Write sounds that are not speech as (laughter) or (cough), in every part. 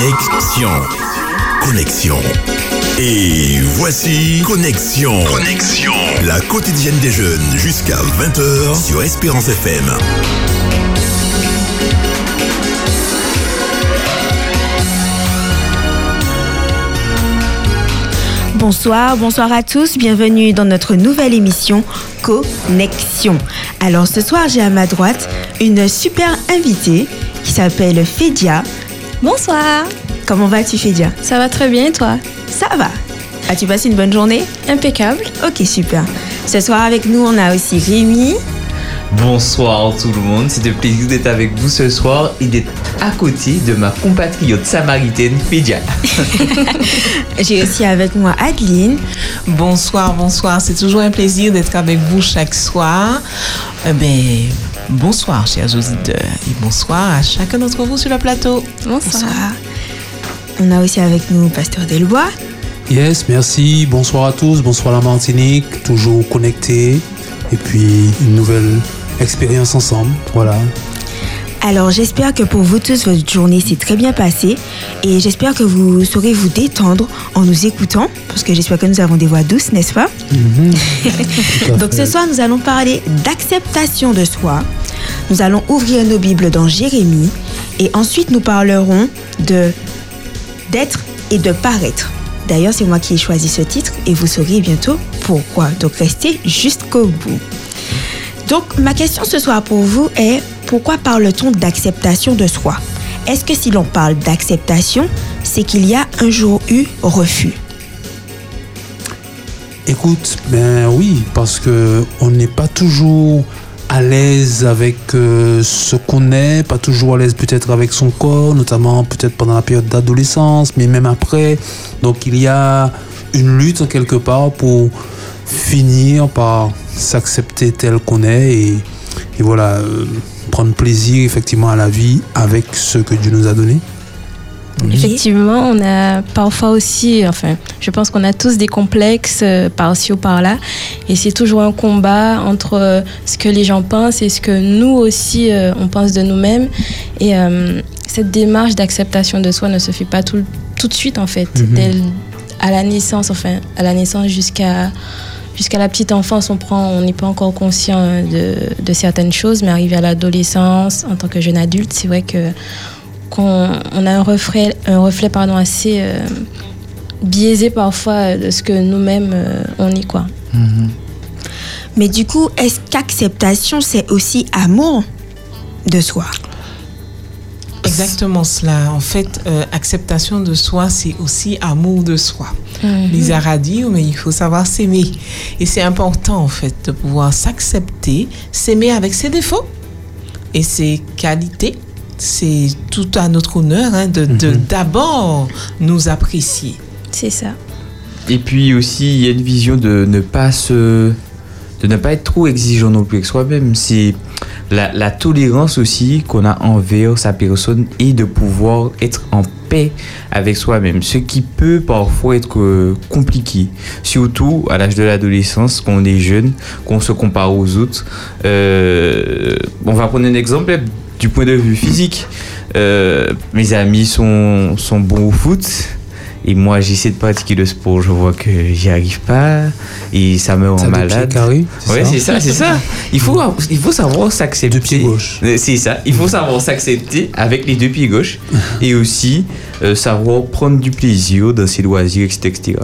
Connexion. Connexion. Et voici Connexion. Connexion. La quotidienne des jeunes jusqu'à 20h sur Espérance FM. Bonsoir, bonsoir à tous, bienvenue dans notre nouvelle émission Connexion. Alors ce soir j'ai à ma droite une super invitée qui s'appelle Fédia. Bonsoir. Comment vas-tu Fédia? Ça va très bien et toi? Ça va. As-tu passé une bonne journée? Impeccable. Ok super. Ce soir avec nous on a aussi Rémi. Bonsoir tout le monde, c'est un plaisir d'être avec vous ce soir et d'être à côté de ma compatriote samaritaine Fédia. (laughs) J'ai aussi avec moi Adeline. Bonsoir, bonsoir, c'est toujours un plaisir d'être avec vous chaque soir. Eh ben, bonsoir chers auditeurs et bonsoir à chacun d'entre vous sur le plateau. Bonsoir. On a aussi avec nous Pasteur Delbois. Yes, merci. Bonsoir à tous. Bonsoir la Martinique. Toujours connecté. Et puis une nouvelle expérience ensemble. Voilà. Alors j'espère que pour vous tous, votre journée s'est très bien passée et j'espère que vous saurez vous détendre en nous écoutant parce que j'espère que nous avons des voix douces, n'est-ce pas? (laughs) À Donc ce soir, nous allons parler d'acceptation de soi. Nous allons ouvrir nos Bibles dans Jérémie et ensuite nous parlerons de d'être et de paraître. D'ailleurs, c'est moi qui ai choisi ce titre et vous saurez bientôt pourquoi. Donc restez jusqu'au bout. Donc ma question ce soir pour vous est pourquoi parle-t-on d'acceptation de soi? Est-ce que si l'on parle d'acceptation, c'est qu'il y a un jour eu refus? Écoute, ben oui, parce que on n'est pas toujours à l'aise avec euh, ce qu'on est, pas toujours à l'aise peut-être avec son corps, notamment peut-être pendant la période d'adolescence, mais même après. Donc il y a une lutte quelque part pour finir par s'accepter tel qu'on est et, voilà, euh, prendre plaisir effectivement à la vie avec ce que Dieu nous a donné. Effectivement, on a parfois aussi, enfin, je pense qu'on a tous des complexes euh, par-ci ou par-là. Et c'est toujours un combat entre euh, ce que les gens pensent et ce que nous aussi, euh, on pense de nous-mêmes. Et euh, cette démarche d'acceptation de soi ne se fait pas tout, tout de suite, en fait. Mhm. Dès à la naissance, enfin, à la naissance jusqu'à jusqu'à la petite enfance, on prend, on n'est pas encore conscient euh, de, de certaines choses, mais arrivé à l'adolescence, en tant que jeune adulte, c'est vrai que qu'on on a un reflet, un reflet pardon, assez euh, biaisé parfois de ce que nous-mêmes euh, on est quoi. Mais du coup, est-ce qu'acceptation, c'est aussi amour de soi? Exactement cela. En fait, euh, acceptation de soi, c'est aussi amour de soi. Lisa a dit, mais il faut savoir s'aimer. Et c'est important, en fait, de pouvoir s'accepter, s'aimer avec ses défauts et ses qualités. C'est tout à notre honneur hein, de de- d'abord nous apprécier. C'est ça. Et puis aussi, il y a une vision de ne pas se. De ne pas être trop exigeant non plus avec soi-même. C'est la, tolérance aussi qu'on a envers sa personne et de pouvoir être en paix avec soi-même. Ce qui peut parfois être euh, compliqué. Surtout à l'âge de l'adolescence, quand on est jeune, qu'on se compare aux autres. Euh, on va prendre un exemple du point de vue physique. Euh, mes amis sont, sont bons au foot. Et moi, j'essaie de pratiquer le sport, je vois que j'y arrive pas et ça me rend Ça, malade. carrés, c'est Ouais, ça c'est ça, c'est ça. Il faut, il faut savoir s'accepter. Deux pieds gauche. C'est ça. Il faut savoir s'accepter avec les deux pieds gauche (laughs) et aussi euh, savoir prendre du plaisir dans ses loisirs, etc. etc.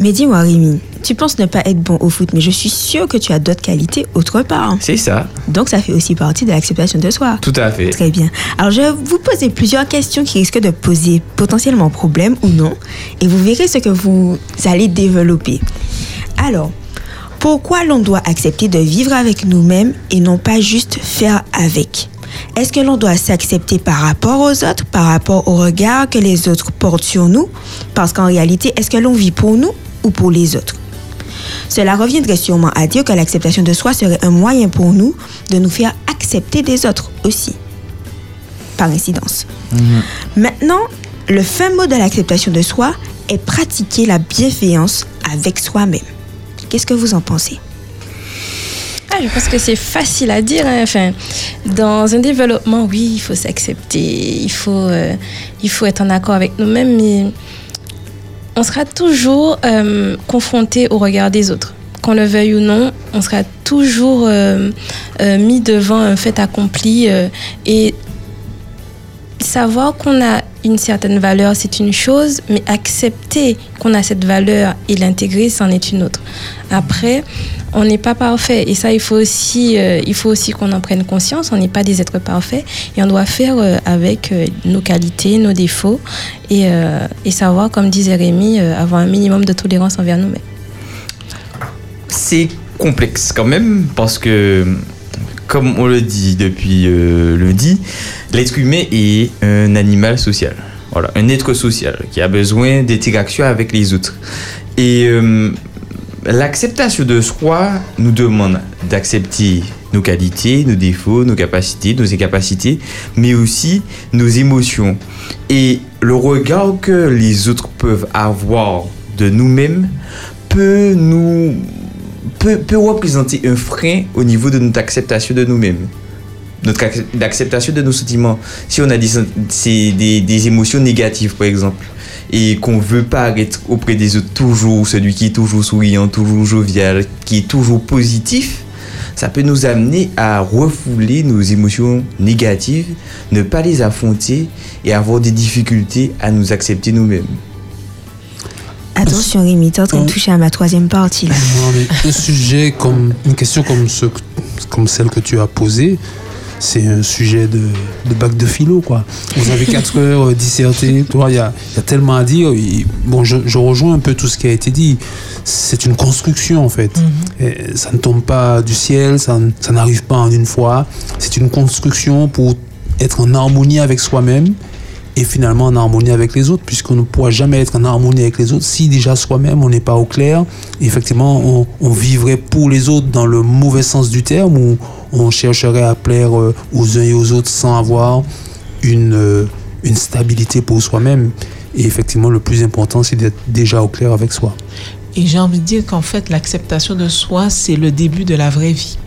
Mais dis-moi, Rémi, tu penses ne pas être bon au foot, mais je suis sûre que tu as d'autres qualités autre part. C'est ça. Donc ça fait aussi partie de l'acceptation de soi. Tout à fait. Très bien. Alors je vais vous poser plusieurs questions qui risquent de poser potentiellement problème ou non, et vous verrez ce que vous allez développer. Alors, pourquoi l'on doit accepter de vivre avec nous-mêmes et non pas juste faire avec? Est-ce que l'on doit s'accepter par rapport aux autres, par rapport au regard que les autres portent sur nous? Parce qu'en réalité, est-ce que l'on vit pour nous ou pour les autres? Cela reviendrait sûrement à dire que l'acceptation de soi serait un moyen pour nous de nous faire accepter des autres aussi, par incidence. Maintenant, le fin mot de l'acceptation de soi est pratiquer la bienveillance avec soi-même. Qu'est-ce que vous en pensez? Ah, je pense que c'est facile à dire. hein. Enfin, dans un développement, oui, il faut s'accepter, il faut, euh, il faut être en accord avec nous-mêmes, mais on sera toujours euh, confronté au regard des autres. Qu'on le veuille ou non, on sera toujours euh, euh, mis devant un fait accompli et savoir qu'on a une certaine valeur, c'est une chose, mais accepter qu'on a cette valeur et l'intégrer, c'en est une autre. Après, on n'est pas parfait et ça, il faut aussi, euh, il faut aussi qu'on en prenne conscience. On n'est pas des êtres parfaits et on doit faire euh, avec euh, nos qualités, nos défauts et, et savoir, comme disait Rémi, avoir un minimum de tolérance envers nous-mêmes. C'est complexe quand même parce que, comme on le dit depuis lundi, l'être humain est un animal social. Voilà, un être social qui a besoin d'interaction avec les autres. Et l'acceptation de soi nous demande d'accepter nos qualités, nos défauts, nos capacités, nos incapacités, mais aussi nos émotions. Et le regard que les autres peuvent avoir de nous-mêmes peut nous peut, représenter un frein au niveau de notre acceptation de nous-mêmes. Notre ac- l'acceptation de nos sentiments. Si on a des, des, des émotions négatives par exemple et qu'on veut pas être auprès des autres toujours celui qui est toujours souriant toujours jovial qui est toujours positif ça peut nous amener à refouler nos émotions négatives ne pas les affronter et avoir des difficultés à nous accepter nous-mêmes Attention Rémi, t'es en train de toucher à ma troisième partie là. Non, mais un sujet comme une question comme ce, comme celle que tu as posée, c'est un sujet de, de bac de philo quoi. Vous avez 4 (laughs) heures euh, dissertées, tu vois, il y a, il y a tellement à dire. Et bon, je, je rejoins un peu tout ce qui a été dit. C'est une construction en fait. Et ça ne tombe pas du ciel, ça, n'arrive pas en une fois. C'est une construction pour être en harmonie avec soi-même et finalement en harmonie avec les autres, puisqu'on ne pourra jamais être en harmonie avec les autres si déjà soi-même on n'est pas au clair. Et effectivement, on, on vivrait pour les autres dans le mauvais sens du terme, où on chercherait à plaire euh, aux uns et aux autres sans avoir une, euh, une stabilité pour soi-même. Et effectivement, le plus important, c'est d'être déjà au clair avec soi. Et j'ai envie de dire qu'en fait, l'acceptation de soi, c'est le début de la vraie vie.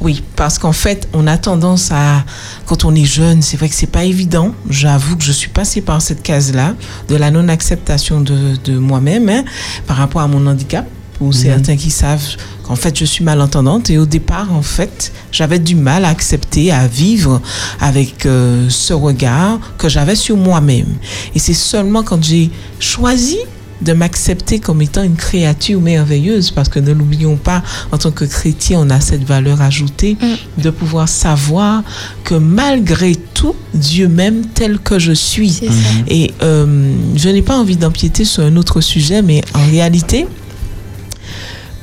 Oui, parce qu'en fait, on a tendance à, quand on est jeune, c'est vrai que c'est pas évident. J'avoue que je suis passée par cette case-là, de la non-acceptation de, de moi-même hein, par rapport à mon handicap. Pour certains qui savent qu'en fait, je suis malentendante. Et au départ, en fait, j'avais du mal à accepter, à vivre avec euh, ce regard que j'avais sur moi-même. Et c'est seulement quand j'ai choisi de m'accepter comme étant une créature merveilleuse, parce que ne l'oublions pas, en tant que chrétien, on a cette valeur ajoutée de pouvoir savoir que malgré tout, Dieu m'aime tel que je suis. Et euh, je n'ai pas envie d'empiéter sur un autre sujet, mais en réalité,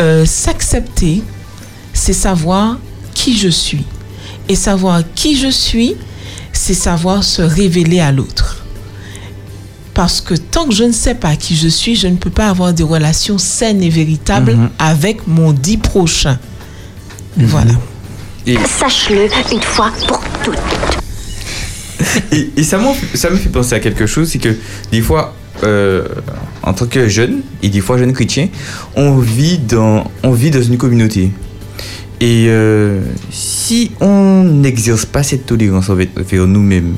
euh, s'accepter, c'est savoir qui je suis. Et savoir qui je suis, c'est savoir se révéler à l'autre. Parce que tant que je ne sais pas qui je suis, je ne peux pas avoir des relations saines et véritables Mhm. avec mon dit prochain. Voilà. et, Sache-le une fois pour toutes. Et, et ça me fait penser à quelque chose, c'est que des fois, euh, en tant que jeune, et des fois jeune chrétien, on vit dans, on vit dans une communauté. Et euh, si on n'exerce pas cette tolérance envers, nous-mêmes,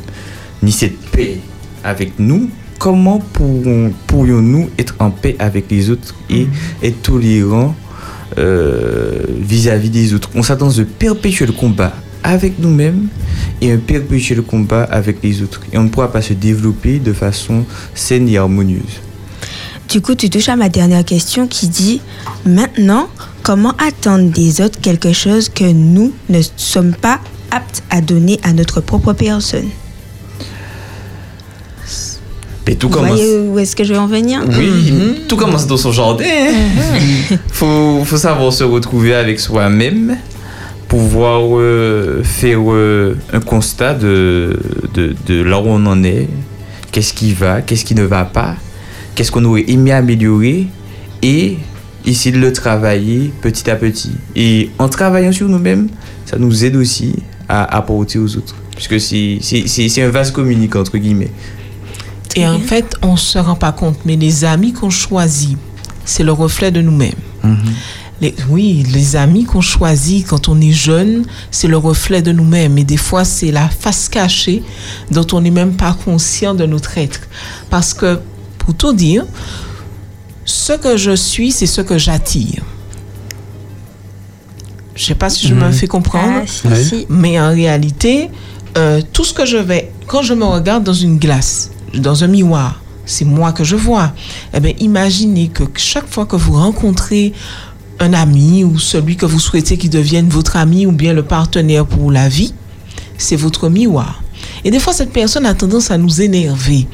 ni cette paix avec nous, comment pourrons- pourrions-nous être en paix avec les autres et être tolérants euh, vis-à-vis des autres? On s'attend de perpétuer le combat avec nous-mêmes et un perpétuel combat avec les autres. Et on ne pourra pas se développer de façon saine et harmonieuse. Du coup, tu touches à ma dernière question qui dit maintenant, comment attendre des autres quelque chose que nous ne sommes pas aptes à donner à notre propre personne? Et tout Vous commence. voyez où est-ce que je vais en venir? Oui, tout commence dans son jardin. faut, faut savoir se retrouver avec soi-même, pouvoir euh, faire euh, un constat de, de, de là où on en est, qu'est-ce qui va, qu'est-ce qui ne va pas, qu'est-ce qu'on aurait aimé améliorer et essayer de le travailler petit à petit. Et en travaillant sur nous-mêmes, ça nous aide aussi à apporter aux autres. Puisque c'est c'est- c'est- c'est un vase communicant, entre guillemets. Et en fait, on ne se rend pas compte, mais les amis qu'on choisit, c'est le reflet de nous-mêmes. Les, oui, les amis qu'on choisit quand on est jeune, c'est le reflet de nous-mêmes. Et des fois, c'est la face cachée dont on n'est même pas conscient de notre être. Parce que, pour tout dire, ce que je suis, c'est ce que j'attire. Je sais pas si je me Mhm. fais comprendre. Ah, si, Ouais. si. Mais en réalité, euh, tout ce que je vais, quand je me regarde dans une glace, dans un miroir, c'est moi que je vois. Eh bien, imaginez que chaque fois que vous rencontrez un ami ou celui que vous souhaitez qu'il devienne votre ami ou bien le partenaire pour la vie, c'est votre miroir. Et des fois, cette personne a tendance à nous énerver.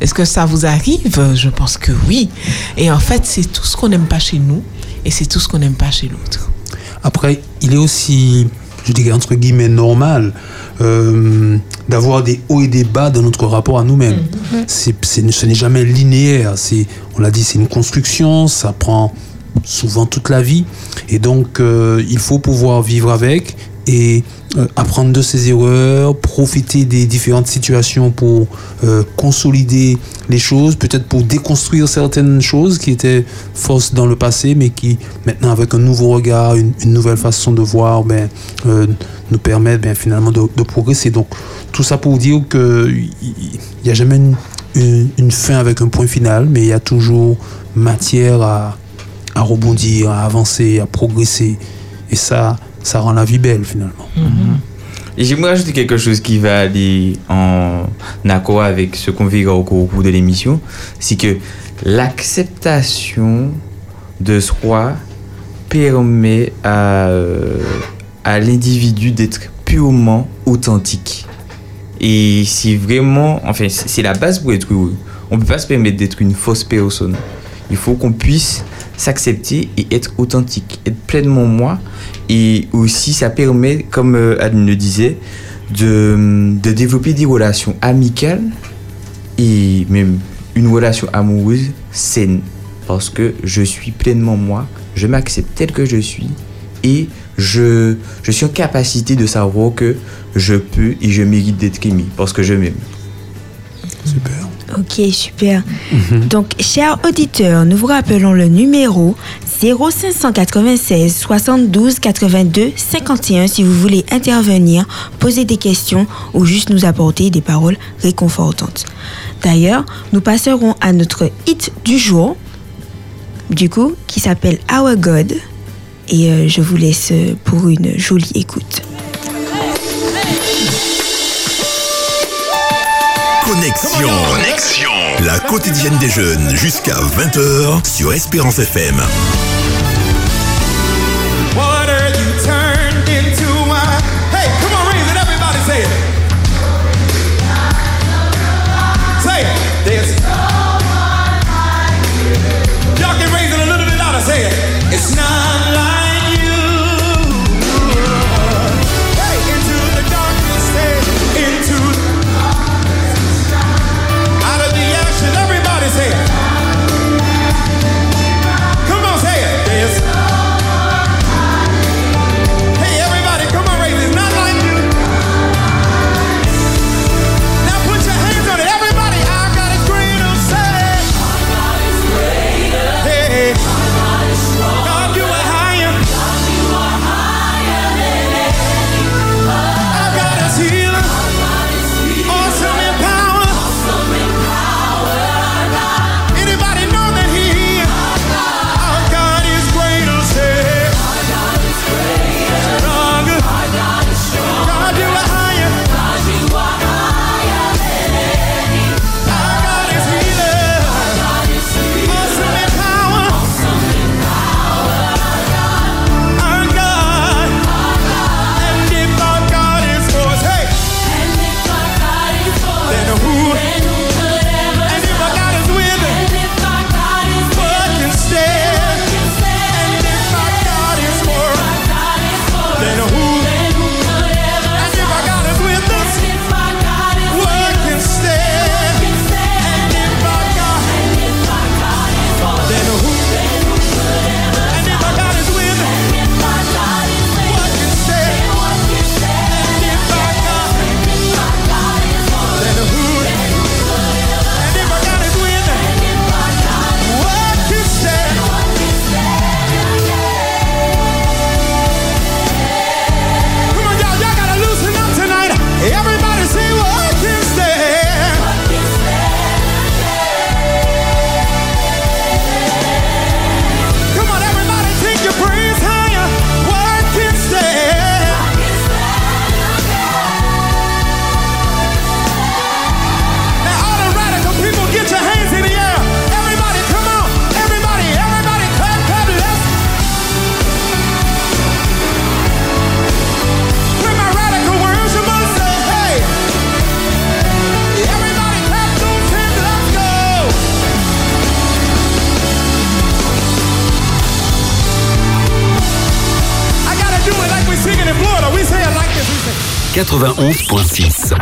Est-ce que ça vous arrive? Je pense que oui. Et en fait, c'est tout ce qu'on n'aime pas chez nous et c'est tout ce qu'on n'aime pas chez l'autre. Après, il est aussi, je dirais entre guillemets, normal euh, d'avoir des hauts et des bas dans notre rapport à nous-mêmes. C'est- ce n'est jamais linéaire. On l'a dit, c'est une construction, ça prend souvent toute la vie. Et donc, euh, il faut pouvoir vivre avec et euh, apprendre de ses erreurs, profiter des différentes situations pour euh, consolider les choses, peut-être pour déconstruire certaines choses qui étaient fausses dans le passé, mais qui maintenant, avec un nouveau regard, une, nouvelle façon de voir, ben, nous permettent ben, finalement de, progresser. Donc, tout ça pour dire qu'il n'y a jamais une fin avec un point final, mais il y a toujours matière à, à rebondir, à avancer, à progresser. Et ça, ça rend la vie belle finalement. Et j'aimerais ajouter quelque chose qui va aller en accord avec ce qu'on verra au cours de l'émission. C'est que l'acceptation de soi permet à, euh, à l'individu d'être purement authentique. Et c'est vraiment, enfin, c'est la base pour être heureux. On ne peut pas se permettre d'être une fausse personne. Il faut qu'on puisse s'accepter et être authentique, être pleinement moi. Et aussi, ça permet, comme euh, Adeline le disait, de, de développer des relations amicales et même une relation amoureuse saine. Parce que je suis pleinement moi, je m'accepte tel que je suis et je, je suis en capacité de savoir que je peux et je mérite d'être aimé parce que je m'aime. Super. Ok, super. Donc, chers auditeurs, nous vous rappelons le numéro 0596 72 82 51 si vous voulez intervenir, poser des questions ou juste nous apporter des paroles réconfortantes. D'ailleurs, nous passerons à notre hit du jour, du coup, qui s'appelle Our God. Et euh, je vous laisse pour une jolie écoute. Connexion. Connexion. La quotidienne des jeunes jusqu'à 20h sur Espérance FM.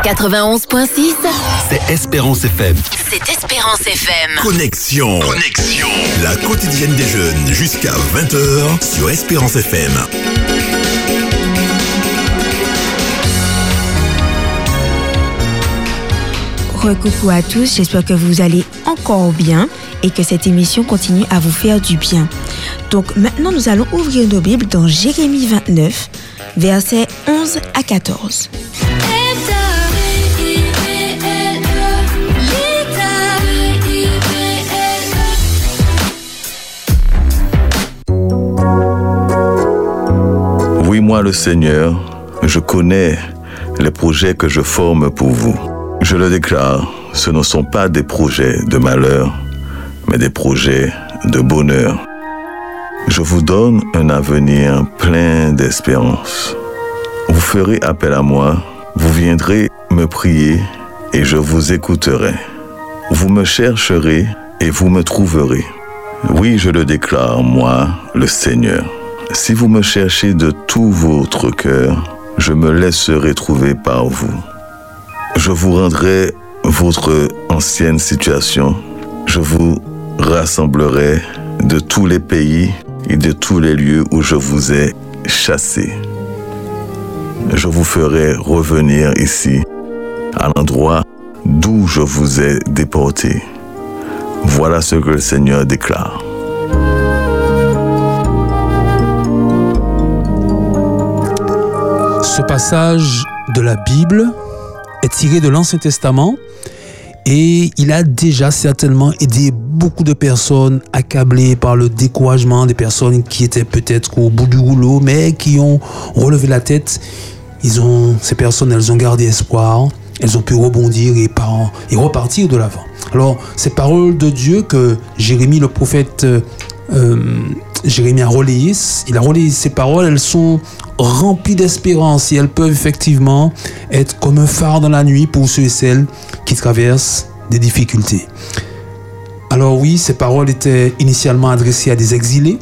91.6. 91.6, C'est Espérance FM. c'est Espérance FM. Connexion. Connexion. La quotidienne des jeunes jusqu'à 20h sur Espérance FM. Recoucou à tous, j'espère que vous allez encore bien et que cette émission continue à vous faire du bien. Donc maintenant, nous allons ouvrir nos Bibles dans Jérémie 29, versets 11 à 14. Moi le Seigneur, je connais les projets que je forme pour vous. Je le déclare, ce ne sont pas des projets de malheur, mais des projets de bonheur. Je vous donne un avenir plein d'espérance. Vous ferez appel à moi, vous viendrez me prier et je vous écouterai. Vous me chercherez et vous me trouverez. Oui, je le déclare, moi, le Seigneur. Si vous me cherchez de tout votre cœur, je me laisserai trouver par vous. Je vous rendrai votre ancienne situation. Je vous rassemblerai de tous les pays et de tous les lieux où je vous ai chassés. Je vous ferai revenir ici, à l'endroit d'où je vous ai déporté. Voilà ce que le Seigneur déclare. Ce passage de la Bible est tiré de l'Ancien Testament et il a déjà certainement aidé beaucoup de personnes accablées par le découragement, des personnes qui étaient peut-être au bout du rouleau, mais qui ont relevé la tête. Ils ont, ces personnes, elles ont gardé espoir, elles ont pu rebondir et, par- et repartir de l'avant. Alors, ces paroles de Dieu que Jérémie, le prophète, euh, euh, Jérémie a relayées, il a relayé ces paroles, elles sont remplies d'espérance et elles peuvent effectivement être comme un phare dans la nuit pour ceux et celles qui traversent des difficultés. Alors oui, ces paroles étaient initialement adressées à des exilés.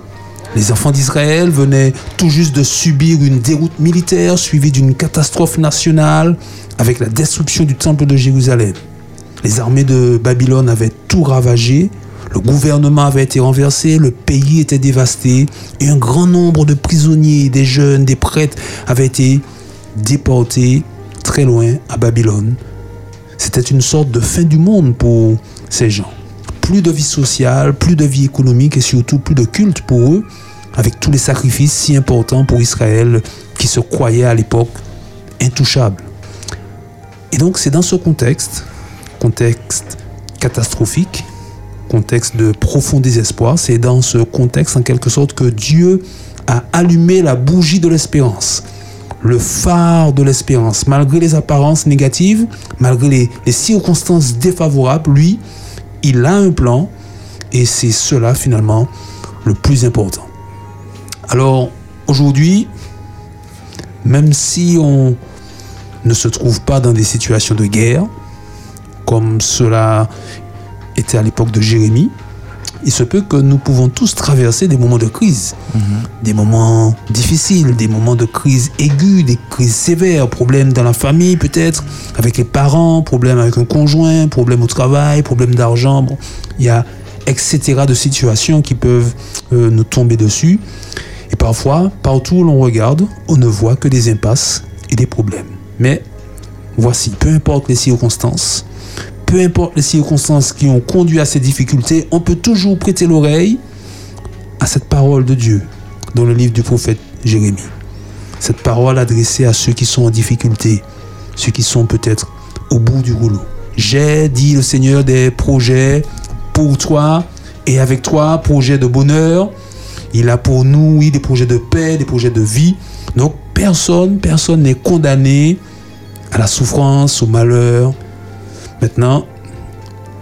Les enfants d'Israël venaient tout juste de subir une déroute militaire suivie d'une catastrophe nationale avec la destruction du temple de Jérusalem. Les armées de Babylone avaient tout ravagé, le gouvernement avait été renversé, le pays était dévasté et un grand nombre de prisonniers, des jeunes, des prêtres avaient été déportés très loin à Babylone. C'était une sorte de fin du monde pour ces gens. Plus de vie sociale, plus de vie économique et surtout plus de culte pour eux, avec tous les sacrifices si importants pour Israël qui se croyait à l'époque intouchable. Et donc c'est dans ce contexte, contexte catastrophique, contexte de profond désespoir, c'est dans ce contexte en quelque sorte que Dieu a allumé la bougie de l'espérance, le phare de l'espérance. Malgré les apparences négatives, malgré les, les circonstances défavorables, lui, il a un plan et c'est cela finalement le plus important. Alors aujourd'hui, même si on ne se trouve pas dans des situations de guerre, comme cela était à l'époque de Jérémie, il se peut que nous pouvons tous traverser des moments de crise, des moments difficiles, des moments de crise aiguë, des crises sévères, problèmes dans la famille peut-être, avec les parents, problèmes avec un conjoint, problèmes au travail, problèmes d'argent. Bon, il y a etc. de situations qui peuvent euh, nous tomber dessus. Et parfois, partout où l'on regarde, on ne voit que des impasses et des problèmes. Mais voici, peu importe les circonstances, peu importe les circonstances qui ont conduit à ces difficultés, on peut toujours prêter l'oreille à cette parole de Dieu dans le livre du prophète Jérémie. Cette parole adressée à ceux qui sont en difficulté, ceux qui sont peut-être au bout du rouleau. J'ai, dit le Seigneur, des projets pour toi et avec toi, projets de bonheur. Il a pour nous, des projets de paix, des projets de vie. Donc, personne, personne n'est condamné à la souffrance, au malheur. Maintenant,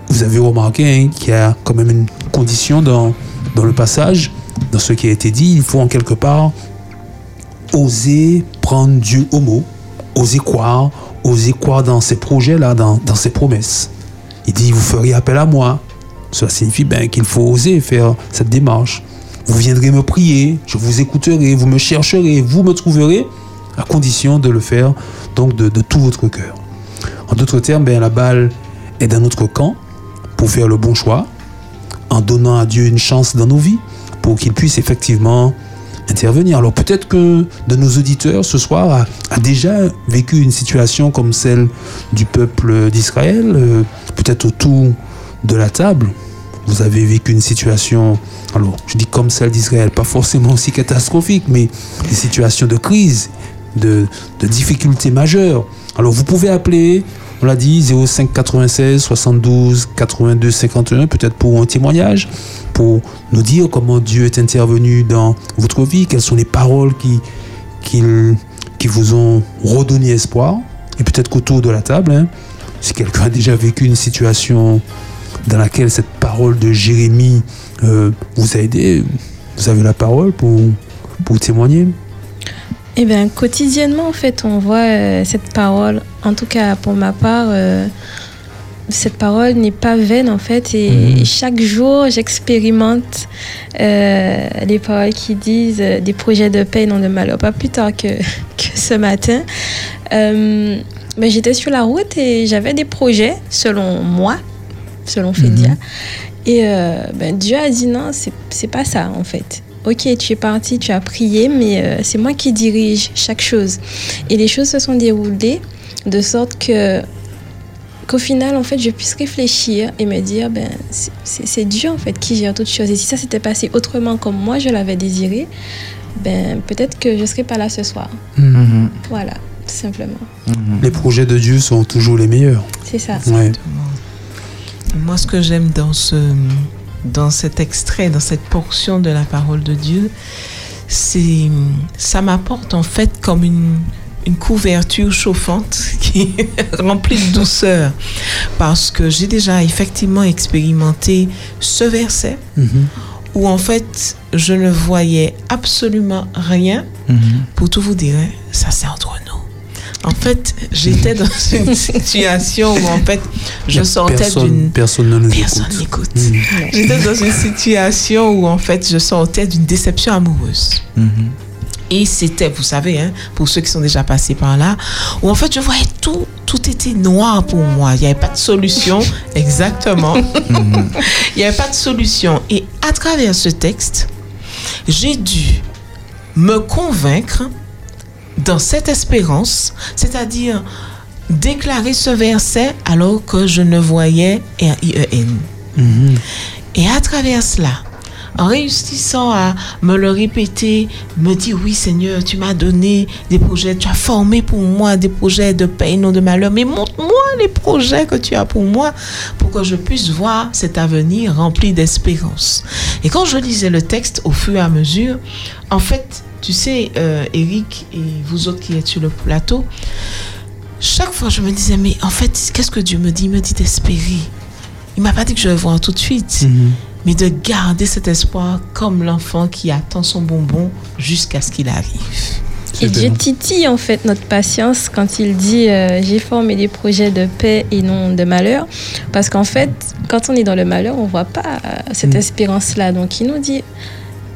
vous avez remarqué hein, qu'il y a quand même une condition dans, dans le passage, dans ce qui a été dit. Il faut en quelque part oser prendre Dieu au mot, oser croire, oser croire dans ses projets-là, dans, dans ses promesses. Il dit, vous ferez appel à moi. Cela signifie ben, qu'il faut oser faire cette démarche. Vous viendrez me prier, je vous écouterai, vous me chercherez, vous me trouverez. à condition de le faire donc de tout votre cœur. En d'autres termes, ben, la balle est dans notre camp pour faire le bon choix, en donnant à Dieu une chance dans nos vies pour qu'il puisse effectivement intervenir. Alors peut-être que de nos auditeurs ce soir a, déjà vécu une situation comme celle du peuple d'Israël, euh, peut-être autour de la table. Vous avez vécu une situation, alors je dis comme celle d'Israël, pas forcément aussi catastrophique, mais des situations de crise, de, difficultés majeures. Alors vous pouvez appeler, on l'a dit, 05 96 72 82 51, peut-être pour un témoignage, pour nous dire comment Dieu est intervenu dans votre vie, quelles sont les paroles qui, vous ont redonné espoir. Et peut-être qu'autour de la table, hein, si quelqu'un a déjà vécu une situation dans laquelle cette parole de Jérémie euh, vous a aidé, vous avez la parole pour témoigner. Eh bien, quotidiennement, en fait, on voit euh, cette parole, en tout cas pour ma part, euh, cette parole n'est pas vaine, en fait, et chaque jour, j'expérimente euh, les paroles qui disent des projets de paix et non de malheur. Pas plus tard que, (laughs) que ce matin. Ben, J'étais sur la route et j'avais des projets, selon moi, selon Fédia. Et euh, ben, Dieu a dit non, c'est pas ça en fait. Ok, tu es parti, tu as prié, mais euh, c'est moi qui dirige chaque chose. Et les choses se sont déroulées de sorte que qu'au final, en fait, je puisse réfléchir et me dire, ben, c'est- Dieu en fait qui gère toutes choses. Et si ça s'était passé autrement comme moi je l'avais désiré, ben peut-être que je serais pas là ce soir. Mhm. Voilà, tout simplement. Les projets de Dieu sont toujours les meilleurs. C'est ça. Ouais. Moi, ce que j'aime dans, ce, dans cet extrait, dans cette portion de la parole de Dieu, c'est ça m'apporte en fait comme une, une couverture chauffante (laughs) qui est remplie de douceur. Parce que j'ai déjà effectivement expérimenté ce verset Mhm. où en fait je ne voyais absolument rien. Mhm. Pour tout vous dire, hein, ça c'est entre nous. En fait, j'étais dans (laughs) une situation où en fait je sortais d'une personne ne nous Personne écoute. n'écoute. Mhm. J'étais dans une situation où en fait je sortais d'une déception amoureuse. Mhm. Et c'était, vous savez, hein, pour ceux qui sont déjà passés par là, où en fait je voyais tout, tout était noir pour moi. Il n'y avait pas de solution, (laughs) exactement. Il n'y avait pas de solution. Et à travers ce texte, j'ai dû me convaincre dans cette espérance, c'est-à-dire déclarer ce verset alors que je ne voyais R-I-E-N. Mhm. Et à travers cela, en réussissant à me le répéter, me dire oui Seigneur, tu m'as donné des projets, tu as formé pour moi des projets de paix et non de malheur, mais montre-moi les projets que tu as pour moi pour que je puisse voir cet avenir rempli d'espérance. Et quand je lisais le texte au fur et à mesure, en fait, tu sais, euh, Eric et vous autres qui êtes sur le plateau, chaque fois je me disais, mais en fait, qu'est-ce que Dieu me dit? Il me dit d'espérer. Il m'a pas dit que je vais voir tout de suite, Mhm. mais de garder cet espoir comme l'enfant qui attend son bonbon jusqu'à ce qu'il arrive. Et. Dieu titille en fait notre patience quand il dit euh, j'ai formé des projets de paix et non de malheur. Parce qu'en fait, quand on est dans le malheur, on voit pas euh, cette Mm. espérance-là. Donc il nous dit,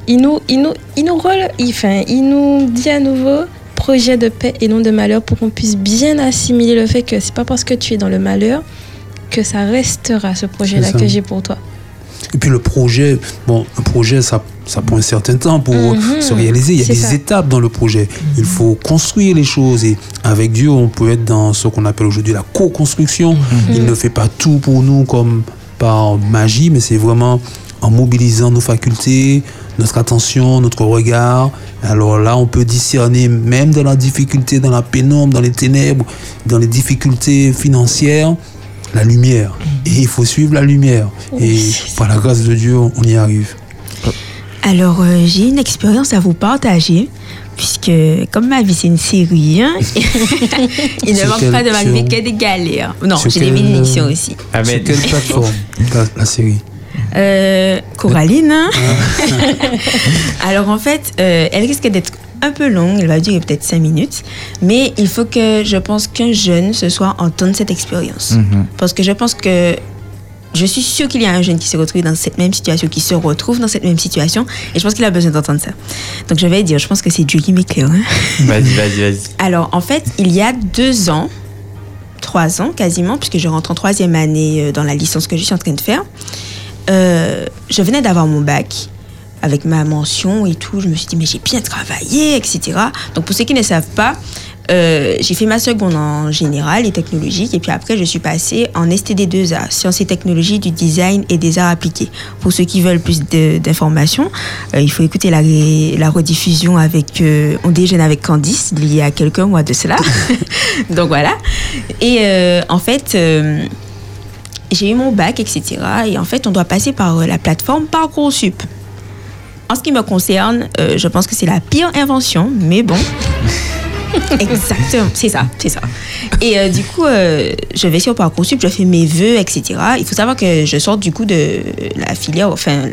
il nous, il nous, il nous, il, enfin, il nous dit à nouveau projet de paix et non de malheur pour qu'on puisse bien assimiler le fait que c'est pas parce que tu es dans le malheur que ça restera ce projet-là que j'ai pour toi. Et puis le projet, bon, un projet, ça, ça prend un certain temps pour Mhm. se réaliser. Il y a des ça. étapes dans le projet. Il faut construire les choses. Et avec Dieu, on peut être dans ce qu'on appelle aujourd'hui la co-construction. Il ne fait pas tout pour nous comme par magie, mais c'est vraiment en mobilisant nos facultés, notre attention, notre regard. Alors là, on peut discerner, même dans la difficulté, dans la pénombre, dans les ténèbres, dans les difficultés financières, la lumière. Et il faut suivre la lumière. Et par la grâce de Dieu, on y arrive. Alors, euh, j'ai une expérience à vous partager, puisque comme ma vie c'est une série, hein, (laughs) (laughs) il ne manque pas de m'arriver que des galères. Non, j'ai des bénédictions euh, aussi. Mais- Sur quelle plateforme la, la série Euh, Coraline, hein. (laughs) Alors en fait, euh, elle risque d'être un peu longue, elle va durer peut-être 5 minutes, mais il faut que je pense qu'un jeune ce soir entende cette expérience. Mhm. Parce que je pense que je suis sûre qu'il y a un jeune qui s'est retrouvé dans cette même situation, qui se retrouve dans cette même situation, et je pense qu'il a besoin d'entendre ça. Donc je vais dire, je pense que c'est qui m'éclaire. hein. (laughs) Vas-y, vas-y, vas-y. Alors, en fait, il y a deux ans, trois ans quasiment, puisque je rentre en troisième année euh, dans la licence que je suis en train de faire, euh, je venais d'avoir mon bac avec ma mention et tout. Je me suis dit, mais j'ai bien travaillé, etc. Donc, pour ceux qui ne savent pas, euh, j'ai fait ma seconde en général et technologique, et puis après, je suis passée en STD2A, sciences et technologies du design et des arts appliqués. Pour ceux qui veulent plus d'informations, euh, il faut écouter la, rediffusion avec euh, On déjeune avec Candice, il y a quelques mois de cela. (laughs) Donc voilà. Et en fait, j'ai eu mon bac, etc. Et en fait, on doit passer par euh, la plateforme Parcoursup. En ce qui me concerne, euh, je pense que c'est la pire invention, mais bon. (laughs) Exactement, c'est ça, c'est ça. Et euh, du coup, euh, je vais sur Parcoursup, je fais mes vœux, etc. Il faut savoir que je sors du coup de la filière, enfin,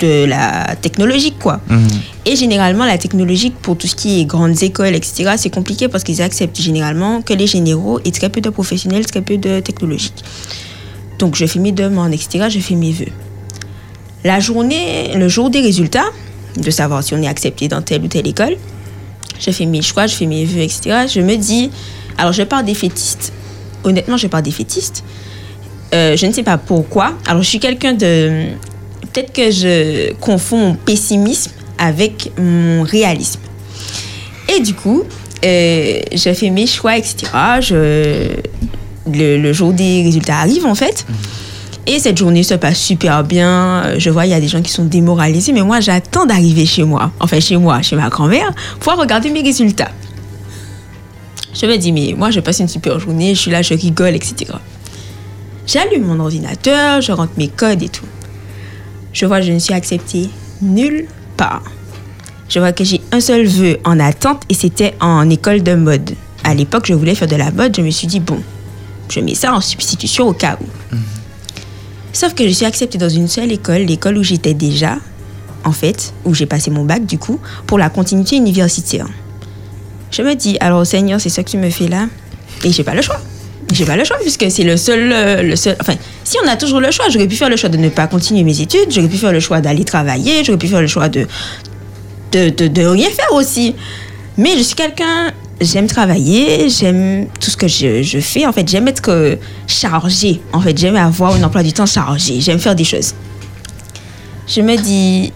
de la technologique, quoi. Et généralement, la technologique, pour tout ce qui est grandes écoles, etc., c'est compliqué parce qu'ils acceptent généralement que les généraux et très peu de professionnels, très peu de technologiques. Donc, je fais mes demandes, etc., je fais mes vœux. La journée, le jour des résultats, de savoir si on est accepté dans telle ou telle école, je fais mes choix, je fais mes vœux, etc. Je me dis, alors je pars défaitiste. Honnêtement, je pars défaitiste. Euh, je ne sais pas pourquoi. Alors, je suis quelqu'un de. Peut-être que je confonds mon pessimisme avec mon réalisme. Et du coup, euh, je fais mes choix, etc. Je, le, le jour des résultats arrive, en fait. Et cette journée se passe super bien. Je vois, il y a des gens qui sont démoralisés, mais moi, j'attends d'arriver chez moi, enfin chez moi, chez ma grand-mère, pour regarder mes résultats. Je me dis, mais moi, je passe une super journée, je suis là, je rigole, etc. J'allume mon ordinateur, je rentre mes codes et tout. Je vois, je ne suis acceptée nulle part. Je vois que j'ai un seul vœu en attente et c'était en école de mode. À l'époque, je voulais faire de la mode, je me suis dit, bon, je mets ça en substitution au cas où. Sauf que je suis acceptée dans une seule école, l'école où j'étais déjà, en fait, où j'ai passé mon bac du coup, pour la continuité universitaire. Je me dis, alors Seigneur, c'est ça que tu me fais là Et j'ai pas le choix. J'ai pas le choix puisque c'est le seul, euh, le seul. Enfin, si on a toujours le choix, j'aurais pu faire le choix de ne pas continuer mes études, j'aurais pu faire le choix d'aller travailler, j'aurais pu faire le choix de, de, de, de rien faire aussi. Mais je suis quelqu'un, j'aime travailler, j'aime tout ce que je, je fais. En fait, j'aime être euh, chargée. En fait, j'aime avoir un emploi du temps chargé. J'aime faire des choses. Je me dis,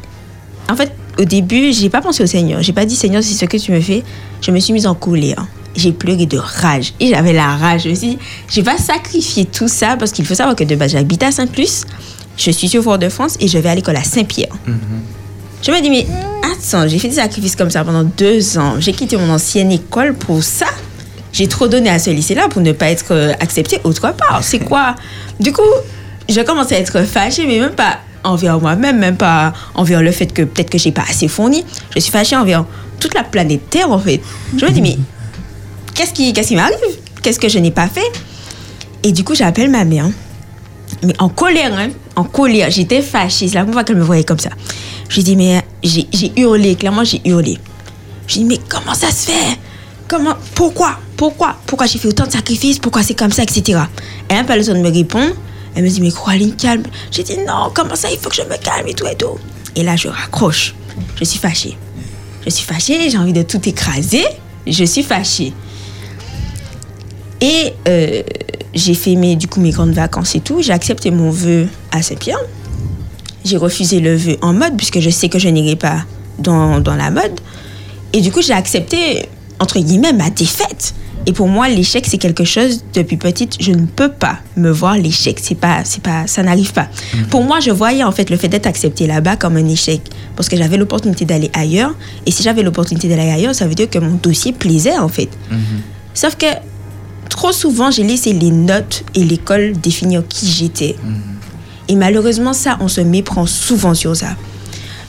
en fait, au début, j'ai pas pensé au Seigneur. J'ai pas dit Seigneur, c'est ce que tu me fais. Je me suis mise en colère. J'ai pleuré de rage. Et j'avais la rage. Dit, je vais sacrifier tout ça parce qu'il faut savoir que de base, j'habite à Saint-Plus. Je suis sur Fort-de-France et je vais à l'école à Saint-Pierre. Je me dis, mais attends, j'ai fait des sacrifices comme ça pendant deux ans. J'ai quitté mon ancienne école pour ça. J'ai trop donné à ce lycée-là pour ne pas être euh, acceptée autre part. C'est quoi? Du coup, je commence à être fâchée, mais même pas envers moi-même, même pas envers le fait que peut-être que j'ai pas assez fourni. Je suis fâchée envers toute la planète Terre, en fait. Je me dis, mais qu'est-ce qui, qu'est-ce qui m'arrive? Qu'est-ce que je n'ai pas fait? Et du coup, j'appelle ma mère. Mais en colère, hein, en colère. J'étais fâchée. C'est la première fois qu'elle me voyait comme ça. Je lui dis, mais j'ai j'ai hurlé, clairement, j'ai hurlé. Je lui dis, mais comment ça se fait? Comment Pourquoi? Pourquoi? Pourquoi j'ai fait autant de sacrifices? Pourquoi c'est comme ça, etc. Elle n'a pas le temps de me répondre. Elle me dit, mais Coraline, calme. J'ai dit, non, comment ça, il faut que je me calme et tout et tout. Et là, je raccroche. Je suis fâchée. Je suis fâchée, j'ai envie de tout écraser. Je suis fâchée. Et euh, j'ai fait mes, du coup mes grandes vacances et tout. J'ai accepté mon vœu à Saint-Pierre. J'ai refusé le vœu en mode, puisque je sais que je n'irai pas dans, dans la mode. Et du coup, j'ai accepté, entre guillemets, ma défaite. Et pour moi, l'échec, c'est quelque chose, depuis petite, je ne peux pas me voir l'échec. C'est pas, c'est pas, ça n'arrive pas. Pour moi, je voyais en fait le fait d'être accepté là-bas comme un échec. Parce que j'avais l'opportunité d'aller ailleurs. Et si j'avais l'opportunité d'aller ailleurs, ça veut dire que mon dossier plaisait en fait. Sauf que trop souvent, j'ai laissé les notes et l'école définir qui j'étais. Et malheureusement, ça, on se méprend souvent sur ça.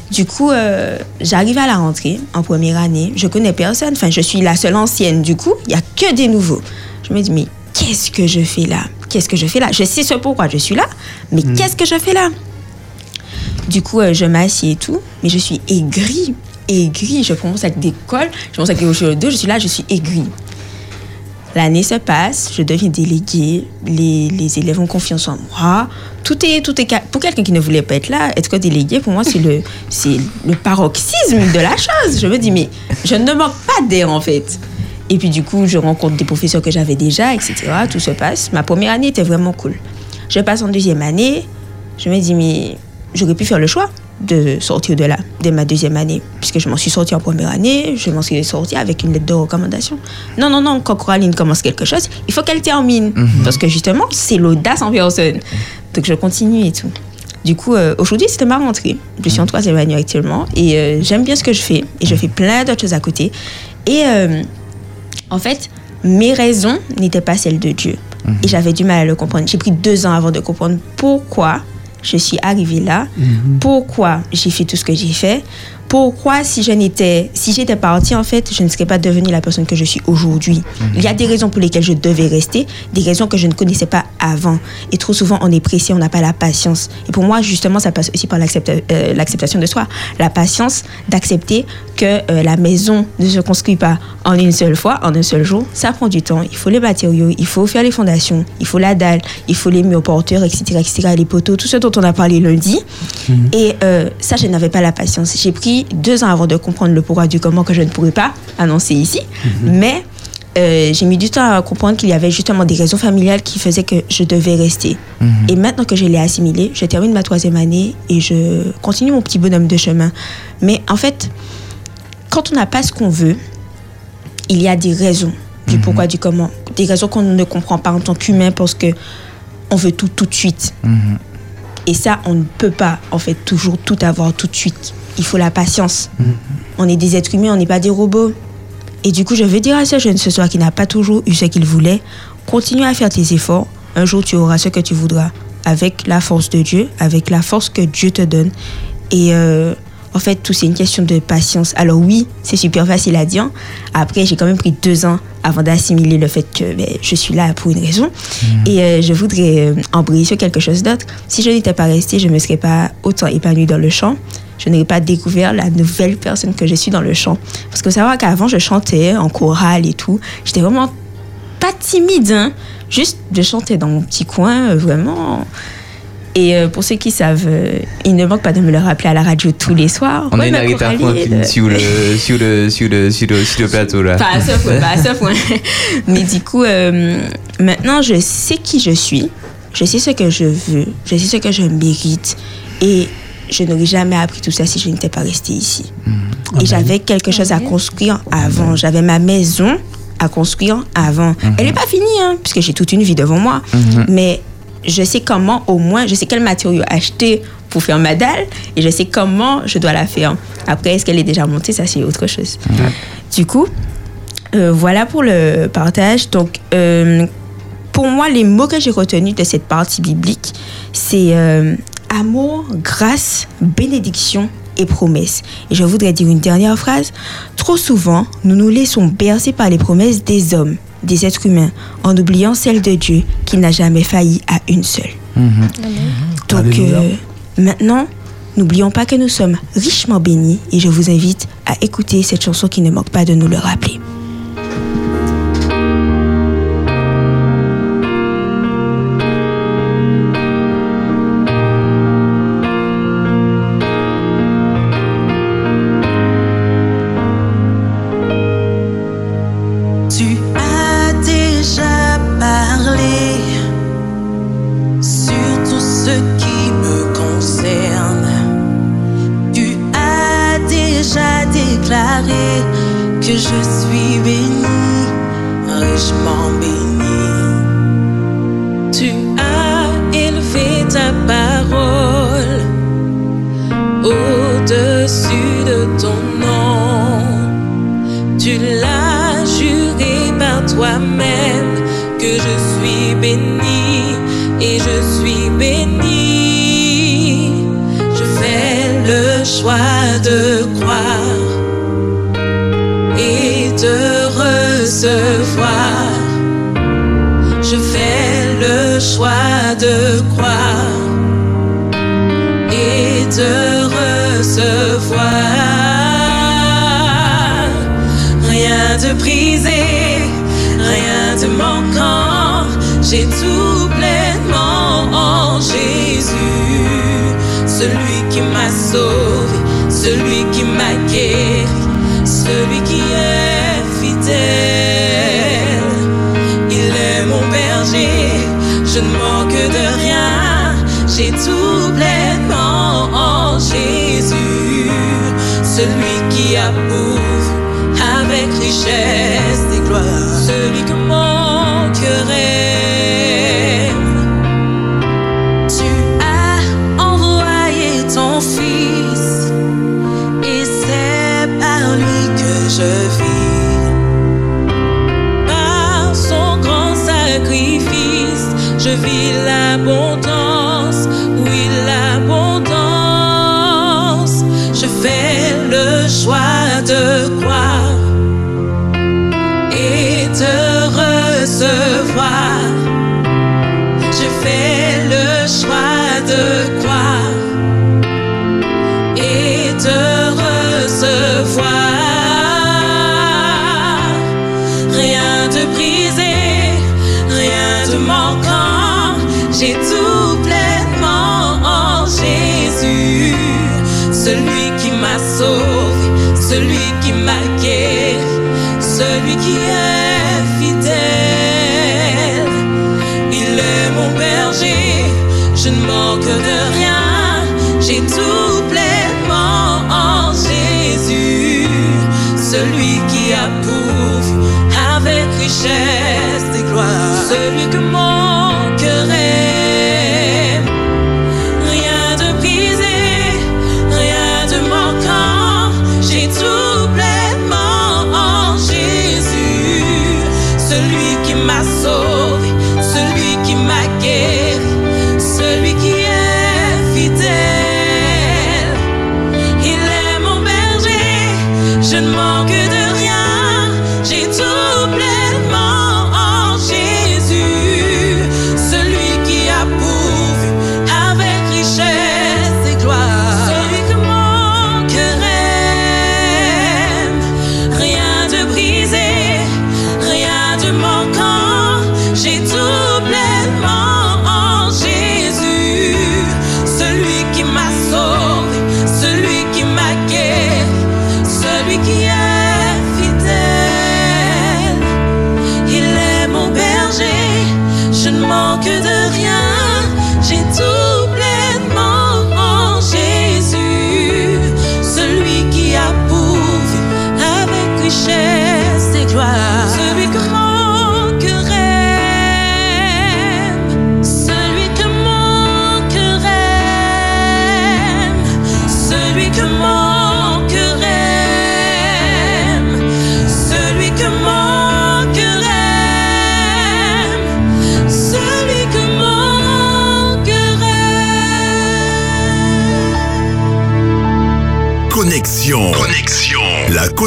Du coup, euh, j'arrive à la rentrée en première année. Je connais personne. Enfin, je suis la seule ancienne. Du coup, il n'y a que des nouveaux. Je me dis, mais qu'est-ce que je fais là? Qu'est-ce que je fais là? Je sais ce pourquoi je suis là, mais qu'est-ce que je fais là? Du coup, euh, je m'assieds et tout, mais je suis aigrie. Aigrie. Je commence avec des cols, je commence avec des de dos. Je suis là, je suis aigrie. L'année se passe, je deviens déléguée, les, les élèves ont confiance en moi. Tout est, tout est pour quelqu'un qui ne voulait pas être là, être délégué, pour moi, c'est le, c'est le paroxysme de la chose. Je me dis, mais je ne manque pas d'air en fait. Et puis du coup, je rencontre des professeurs que j'avais déjà, etc. Tout se passe. Ma première année était vraiment cool. Je passe en deuxième année, je me dis, mais j'aurais pu faire le choix de sortir de là, dès ma deuxième année, puisque je m'en suis sortie en première année, je m'en suis sortie avec une lettre de recommandation. Non, non, non, quand Coraline commence quelque chose, il faut qu'elle termine, parce que justement, c'est l'audace en personne. Donc je continue et tout. Du coup, euh, aujourd'hui, c'était ma rentrée. Je suis en troisième année actuellement et euh, j'aime bien ce que je fais. Et je fais plein d'autres choses à côté. Et euh, en fait, mes raisons n'étaient pas celles de Dieu. Et j'avais du mal à le comprendre. J'ai pris deux ans avant de comprendre pourquoi je suis arrivée là, pourquoi j'ai fait tout ce que j'ai fait, pourquoi si je n'étais, si j'étais partie en fait, je ne serais pas devenue la personne que je suis aujourd'hui. Il y a des raisons pour lesquelles je devais rester, des raisons que je ne connaissais pas avant. Et trop souvent, on est pressé, on n'a pas la patience. Et pour moi, justement, ça passe aussi par euh, l'acceptation de soi, la patience d'accepter que euh, la maison ne se construit pas en une seule fois, en un seul jour. Ça prend du temps. Il faut les matériaux, il faut faire les fondations, il faut la dalle, il faut les murs porteurs, etc., etc., les poteaux, tout ce dont on a parlé lundi. Et euh, ça, je n'avais pas la patience. J'ai pris deux ans avant de comprendre le pourquoi du comment que je ne pourrais pas annoncer ici. Mais euh, j'ai mis du temps à comprendre qu'il y avait justement des raisons familiales qui faisaient que je devais rester. Et maintenant que je l'ai assimilé, je termine ma troisième année et je continue mon petit bonhomme de chemin. Mais en fait, quand on n'a pas ce qu'on veut, il y a des raisons du pourquoi, du comment. Des raisons qu'on ne comprend pas en tant qu'humain parce que on veut tout tout de suite. Et ça, on ne peut pas, en fait, toujours tout avoir tout de suite. Il faut la patience. On est des êtres humains, on n'est pas des robots. Et du coup, je veux dire à ce jeune ce soir qui n'a pas toujours eu ce qu'il voulait, continue à faire tes efforts. Un jour, tu auras ce que tu voudras. Avec la force de Dieu, avec la force que Dieu te donne. Et euh, en fait, tout c'est une question de patience. Alors oui, c'est super facile à dire. Après, j'ai quand même pris deux ans avant d'assimiler le fait que ben, je suis là pour une raison. Et euh, je voudrais euh, embrayer sur quelque chose d'autre. Si je n'étais pas restée, je ne me serais pas autant épanouie dans le chant. Je n'aurais pas découvert la nouvelle personne que je suis dans le chant. Parce que faut savoir qu'avant, je chantais en chorale et tout. J'étais vraiment pas timide, hein. Juste, je chantais dans mon petit coin, euh, vraiment. Et euh, pour ceux qui savent, euh, il ne manque pas de me le rappeler à la radio tous les soirs. On Ouais, a une Franklin euh, sur le, (laughs) sur, le, sur, le, sur, le, sur le plateau là. pas à ce point, pas à ce point. Mais du coup, euh, maintenant, je sais qui je suis. Je sais ce que je veux. Je sais ce que je mérite. Et je n'aurais jamais appris tout ça si je n'étais pas restée ici. Et j'avais quelque chose à construire avant. J'avais ma maison à construire avant. Elle n'est pas finie, hein, puisque j'ai toute une vie devant moi. Mais je sais comment, au moins, je sais quel matériau acheter pour faire ma dalle et je sais comment je dois la faire. Après, est-ce qu'elle est déjà montée? Ça, c'est autre chose. Du coup, euh, voilà pour le partage. Donc, euh, pour moi, les mots que j'ai retenus de cette partie biblique, c'est euh, amour, grâce, bénédiction et promesse. Et je voudrais dire une dernière phrase. Trop souvent, nous nous laissons bercer par les promesses des hommes, des êtres humains, en oubliant celle de Dieu qui n'a jamais failli à une seule. Donc, Alléluia. euh, maintenant, n'oublions pas que nous sommes richement bénis et je vous invite à écouter cette chanson qui ne manque pas de nous le rappeler. rien de manquant, j'ai tout pleinement en Jésus, celui qui m'a sauvé, celui qui m'a guéri, celui qui est. Celui que mon. Tu as envoyé ton fils et c'est par lui que je vis. Par son grand sacrifice, je vis l'abondance, Tout pleinement en Jésus. Celui qui approuve avec richesse et gloire. Celui que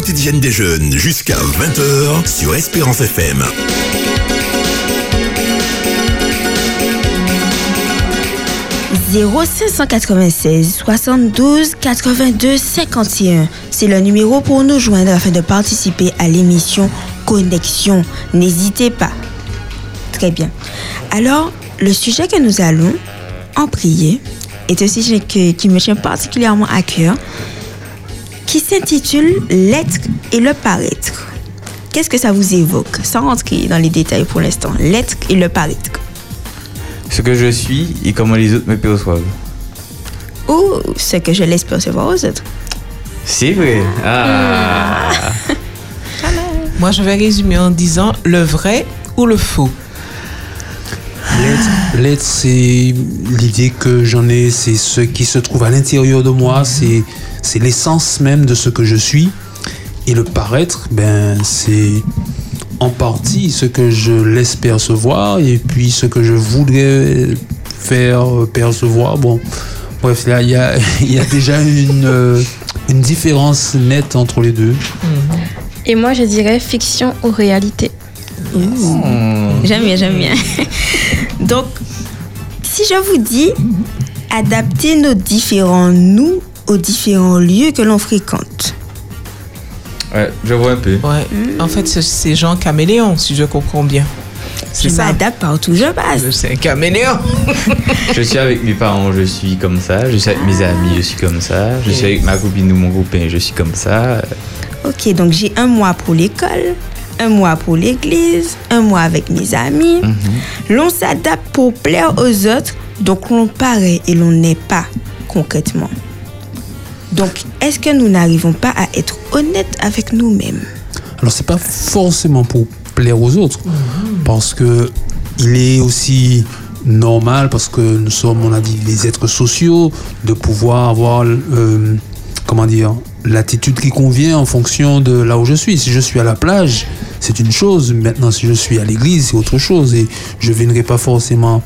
quotidienne des jeunes jusqu'à 20h sur Espérance FM. « 0596 72 82 51. C'est le numéro pour nous joindre afin de participer à l'émission Connexion. N'hésitez pas. Très bien. Alors, le sujet que nous allons en prier est un sujet qui me tient particulièrement à cœur, qui s'intitule L'être et le paraître. Qu'est-ce que ça vous évoque? Sans rentrer dans les détails pour l'instant. L'être et le paraître. Ce que je suis et comment les autres me perçoivent. Ou ce que je laisse percevoir aux autres. C'est vrai. Ah. Moi, je vais résumer en disant le vrai ou le faux. L'être, l'être, c'est l'idée que j'en ai, c'est ce qui se trouve à l'intérieur de moi, c'est, c'est l'essence même de ce que je suis. Et le paraître, ben, c'est en partie ce que je laisse percevoir et puis ce que je voudrais faire percevoir. Bon, bref, là, il y a, (laughs) il y a déjà une, euh, une différence nette entre les deux. Et moi, je dirais fiction ou réalité. J'aime bien, j'aime bien. (laughs) Donc, si je vous dis adapter nos différents nous aux différents lieux que l'on fréquente. Ouais, je vois un peu. Ouais. En fait, c'est- Jean Caméléon, si je comprends bien. C'est Je ça. m'adapte partout où je passe. C'est un caméléon. (laughs) Je suis avec mes parents, je suis comme ça. Je suis avec mes amis, je suis comme ça. Je suis avec ma copine ou mon copain, je suis comme ça. Ok, donc j'ai un mois pour l'école, un mois pour l'église, un mois avec mes amis. L'on s'adapte pour plaire aux autres, donc l'on paraît et l'on n'est pas concrètement. Donc, est-ce que nous n'arrivons pas à être honnêtes avec nous-mêmes? Alors c'est pas forcément pour plaire aux autres, parce que il est aussi normal, parce que nous sommes, on a dit, des êtres sociaux, de pouvoir avoir, euh, comment dire, l'attitude qui convient en fonction de là où je suis. Si je suis à la plage, c'est une chose. Maintenant, si je suis à l'église, c'est autre chose. Et je ne viendrai pas forcément,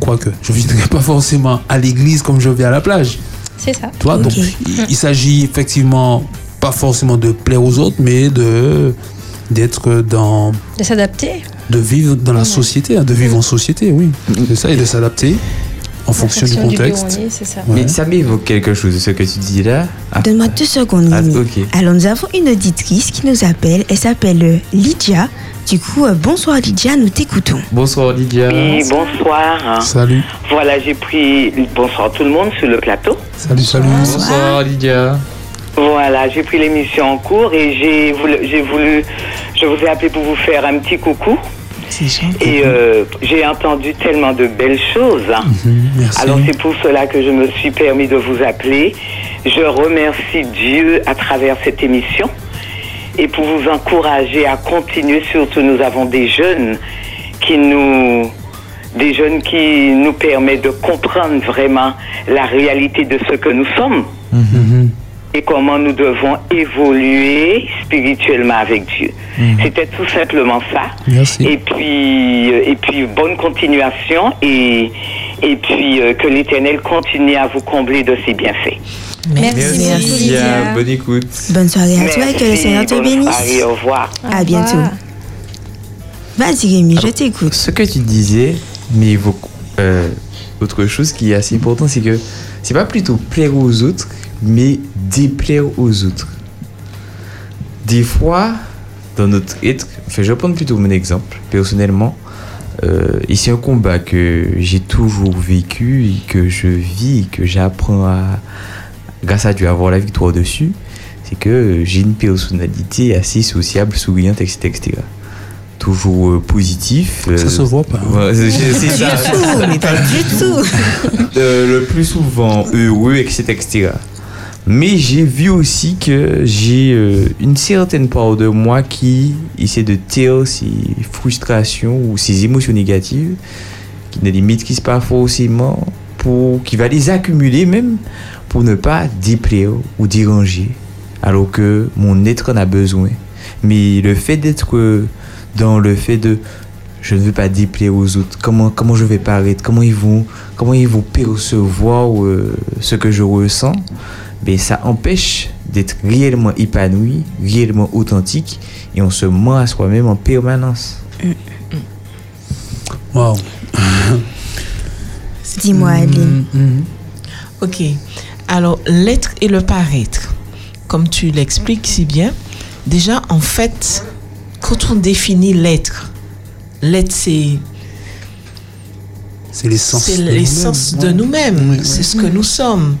quoique, je ne viendrai pas forcément à l'église comme je vais à la plage. C'est ça. Tu vois, donc il, il s'agit effectivement pas forcément de plaire aux autres, mais de d'être dans De s'adapter. de vivre dans la société, hein, de vivre en société, oui. C'est ça, et de s'adapter en fonction du fonction du contexte. c'est ça. Ouais. Mais ça m'évoque quelque chose, ce que tu dis là. Ah, Donne-moi deux secondes, Ah. Alors, nous avons une auditrice qui nous appelle. Elle s'appelle euh, Lydia. Du coup, euh, bonsoir Lydia, nous t'écoutons. Bonsoir Lydia. Oui, bonsoir. Salut, Voilà, j'ai pris. Bonsoir tout le monde sur le plateau. salut, salut. Bonsoir Lydia. Voilà, j'ai pris l'émission en cours et j'ai voulu, j'ai voulu. Je vous ai appelé pour vous faire un petit coucou. Et euh, j'ai entendu tellement de belles choses. Mhm, merci. Alors c'est pour cela que je me suis permis de vous appeler. Je remercie Dieu à travers cette émission et pour vous encourager à continuer. Surtout, nous avons des jeunes qui nous, des jeunes qui nous permettent de comprendre vraiment la réalité de ce que nous sommes Mhm. Et comment nous devons évoluer spirituellement avec Dieu. C'était tout simplement ça. Merci. Et puis, euh, et puis bonne continuation et, et puis euh, que l'Éternel continue à vous combler de ses bienfaits. Merci, Merci. Lydia. Bonne écoute. Bonne soirée à toi et que le Seigneur te bonne bénisse. soirée, au revoir. À bientôt. Vas-y Rémi, je t'écoute. Ce que tu disais m'évoque euh, autre chose qui est assez important, c'est que c'est pas plutôt plaire aux autres, mais déplaire aux autres. Des fois, dans notre être, enfin, je vais prendre plutôt mon exemple, personnellement, euh, et c'est un combat que j'ai toujours vécu et que je vis et que j'apprends à, grâce à Dieu, avoir la victoire dessus, c'est que j'ai une personnalité assez sociable, souriante, etc. etc. Toujours euh, positif. Ça euh, se voit pas. hein. C'est ça. Du tout, mais pas du tout. Euh, le plus souvent heureux, etc. etc. Mais j'ai vu aussi que j'ai euh, une certaine part de moi qui essaie de taire ses frustrations ou ses émotions négatives, qui ne les maîtrise pas forcément, pour, qui va les accumuler même pour ne pas déplaire ou déranger, alors que mon être en a besoin. Mais le fait d'être euh, dans le fait de je ne veux pas déplaire aux autres. Comment, comment je vais paraître Comment ils vont, comment ils vont percevoir euh, ce que je ressens ben, Ça empêche d'être réellement épanoui, réellement authentique, et on se ment à soi-même en permanence. Waouh. (laughs) Dis-moi Aline. Mhm. Ok. Alors, l'être et le paraître, comme tu l'expliques si bien, déjà, en fait, quand on définit l'être, l'être, c'est C'est l'essence. de nous-mêmes. Oui, c'est ce que nous sommes.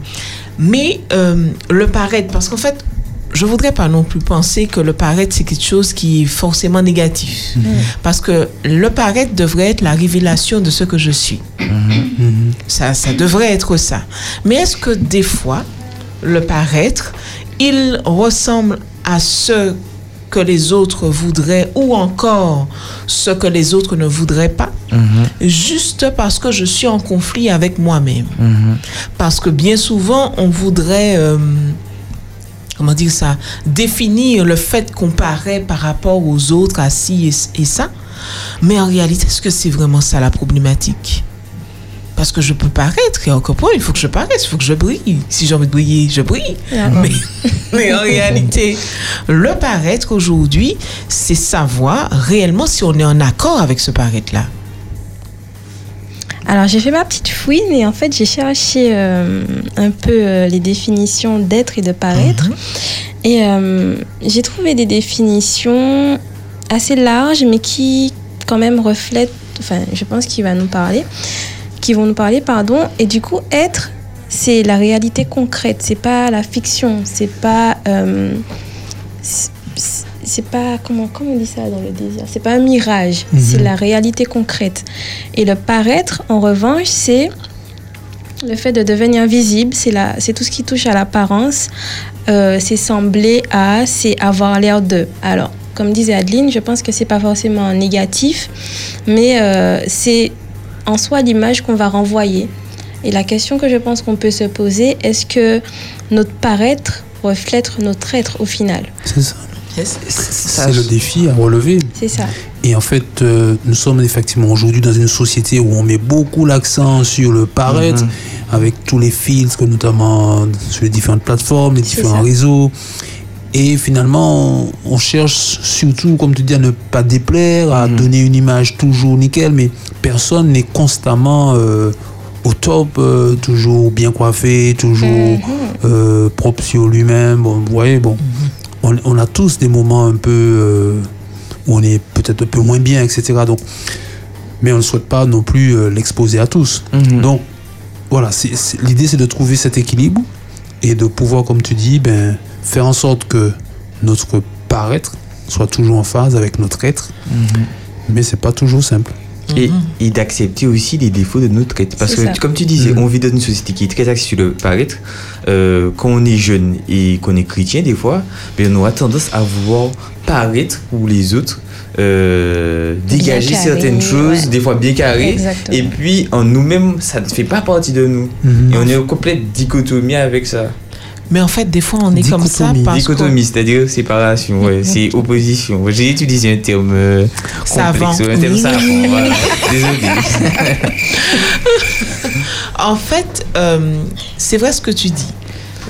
Mais euh, le paraître, parce qu'en fait, je voudrais pas non plus penser que le paraître, c'est quelque chose qui est forcément négatif. Parce que le paraître devrait être la révélation de ce que je suis. Mhm. Ça, ça devrait être ça. Mais est-ce que des fois, le paraître, il ressemble à ce que les autres voudraient ou encore ce que les autres ne voudraient pas, juste parce que je suis en conflit avec moi-même. Parce que bien souvent, on voudrait, euh, comment dire ça, définir le fait qu'on paraît par rapport aux autres, à ci et, et ça. Mais en réalité, est-ce que c'est vraiment ça la problématique? Parce que je peux paraître, et encore point, il faut que je paraisse, il faut que je brille. Si j'ai envie de briller, je brille. Mais, (laughs) mais en réalité, le paraître aujourd'hui, c'est savoir réellement si on est en accord avec ce paraître-là. Alors j'ai fait ma petite fouine et en fait j'ai cherché euh, un peu euh, les définitions d'être et de paraître. Et euh, j'ai trouvé des définitions assez larges mais qui, quand même reflètent, enfin, je pense qu'il va nous parler, qui vont nous parler, pardon. Et du coup, être, c'est la réalité concrète, c'est pas la fiction, c'est pas. euh, c'est- pas comment comment on dit ça dans le désir c'est pas un mirage Mhm. c'est la réalité concrète et le paraître en revanche c'est le fait de devenir visible c'est la c'est tout ce qui touche à l'apparence Euh, c'est sembler à c'est avoir l'air de alors comme disait Adeline je pense que c'est pas forcément négatif mais euh, c'est en soi l'image qu'on va renvoyer et la question que je pense qu'on peut se poser est-ce que notre paraître reflète notre être au final? C'est ça. C'est le défi à relever. c'est ça Et en fait, euh, nous sommes effectivement aujourd'hui dans une société où on met beaucoup l'accent sur le paraître, Mhm. avec tous les filtres, notamment sur les différentes plateformes, les différents ça. réseaux. Et finalement, on cherche surtout, comme tu dis, à ne pas déplaire, à donner une image toujours nickel, mais personne n'est constamment euh, au top, euh, toujours bien coiffé, toujours euh, propre sur lui-même. Bon, vous voyez, bon, on, on a tous des moments un peu euh, où on est peut-être un peu moins bien, etc. Donc, mais on ne souhaite pas non plus euh, l'exposer à tous. Donc, voilà, l'idée c'est de trouver cet équilibre et de pouvoir, comme tu dis, ben, faire en sorte que notre paraître soit toujours en phase avec notre être. Mais c'est pas toujours simple. Et, et d'accepter aussi les défauts de notre être. Parce C'est que, ça. comme tu disais, Mhm. on vit dans une société qui est très axée sur le paraître. Euh, quand on est jeune et qu'on est chrétien, des fois, ben, on a tendance à vouloir paraître pour les autres, euh, dégager carré, certaines choses, ouais. des fois bien carrées. Et puis, en nous-mêmes, ça ne fait pas partie de nous. Mhm. Et on est en complète dichotomie avec ça. Mais en fait, des fois, on est comme ça parce Dichotomie, c'est-à-dire séparation, ouais, c'est opposition. J'ai utilisé un terme euh, Savant. complexe, un terme Oui. savant. voilà. Désolé. (laughs) En fait, euh, c'est vrai ce que tu dis.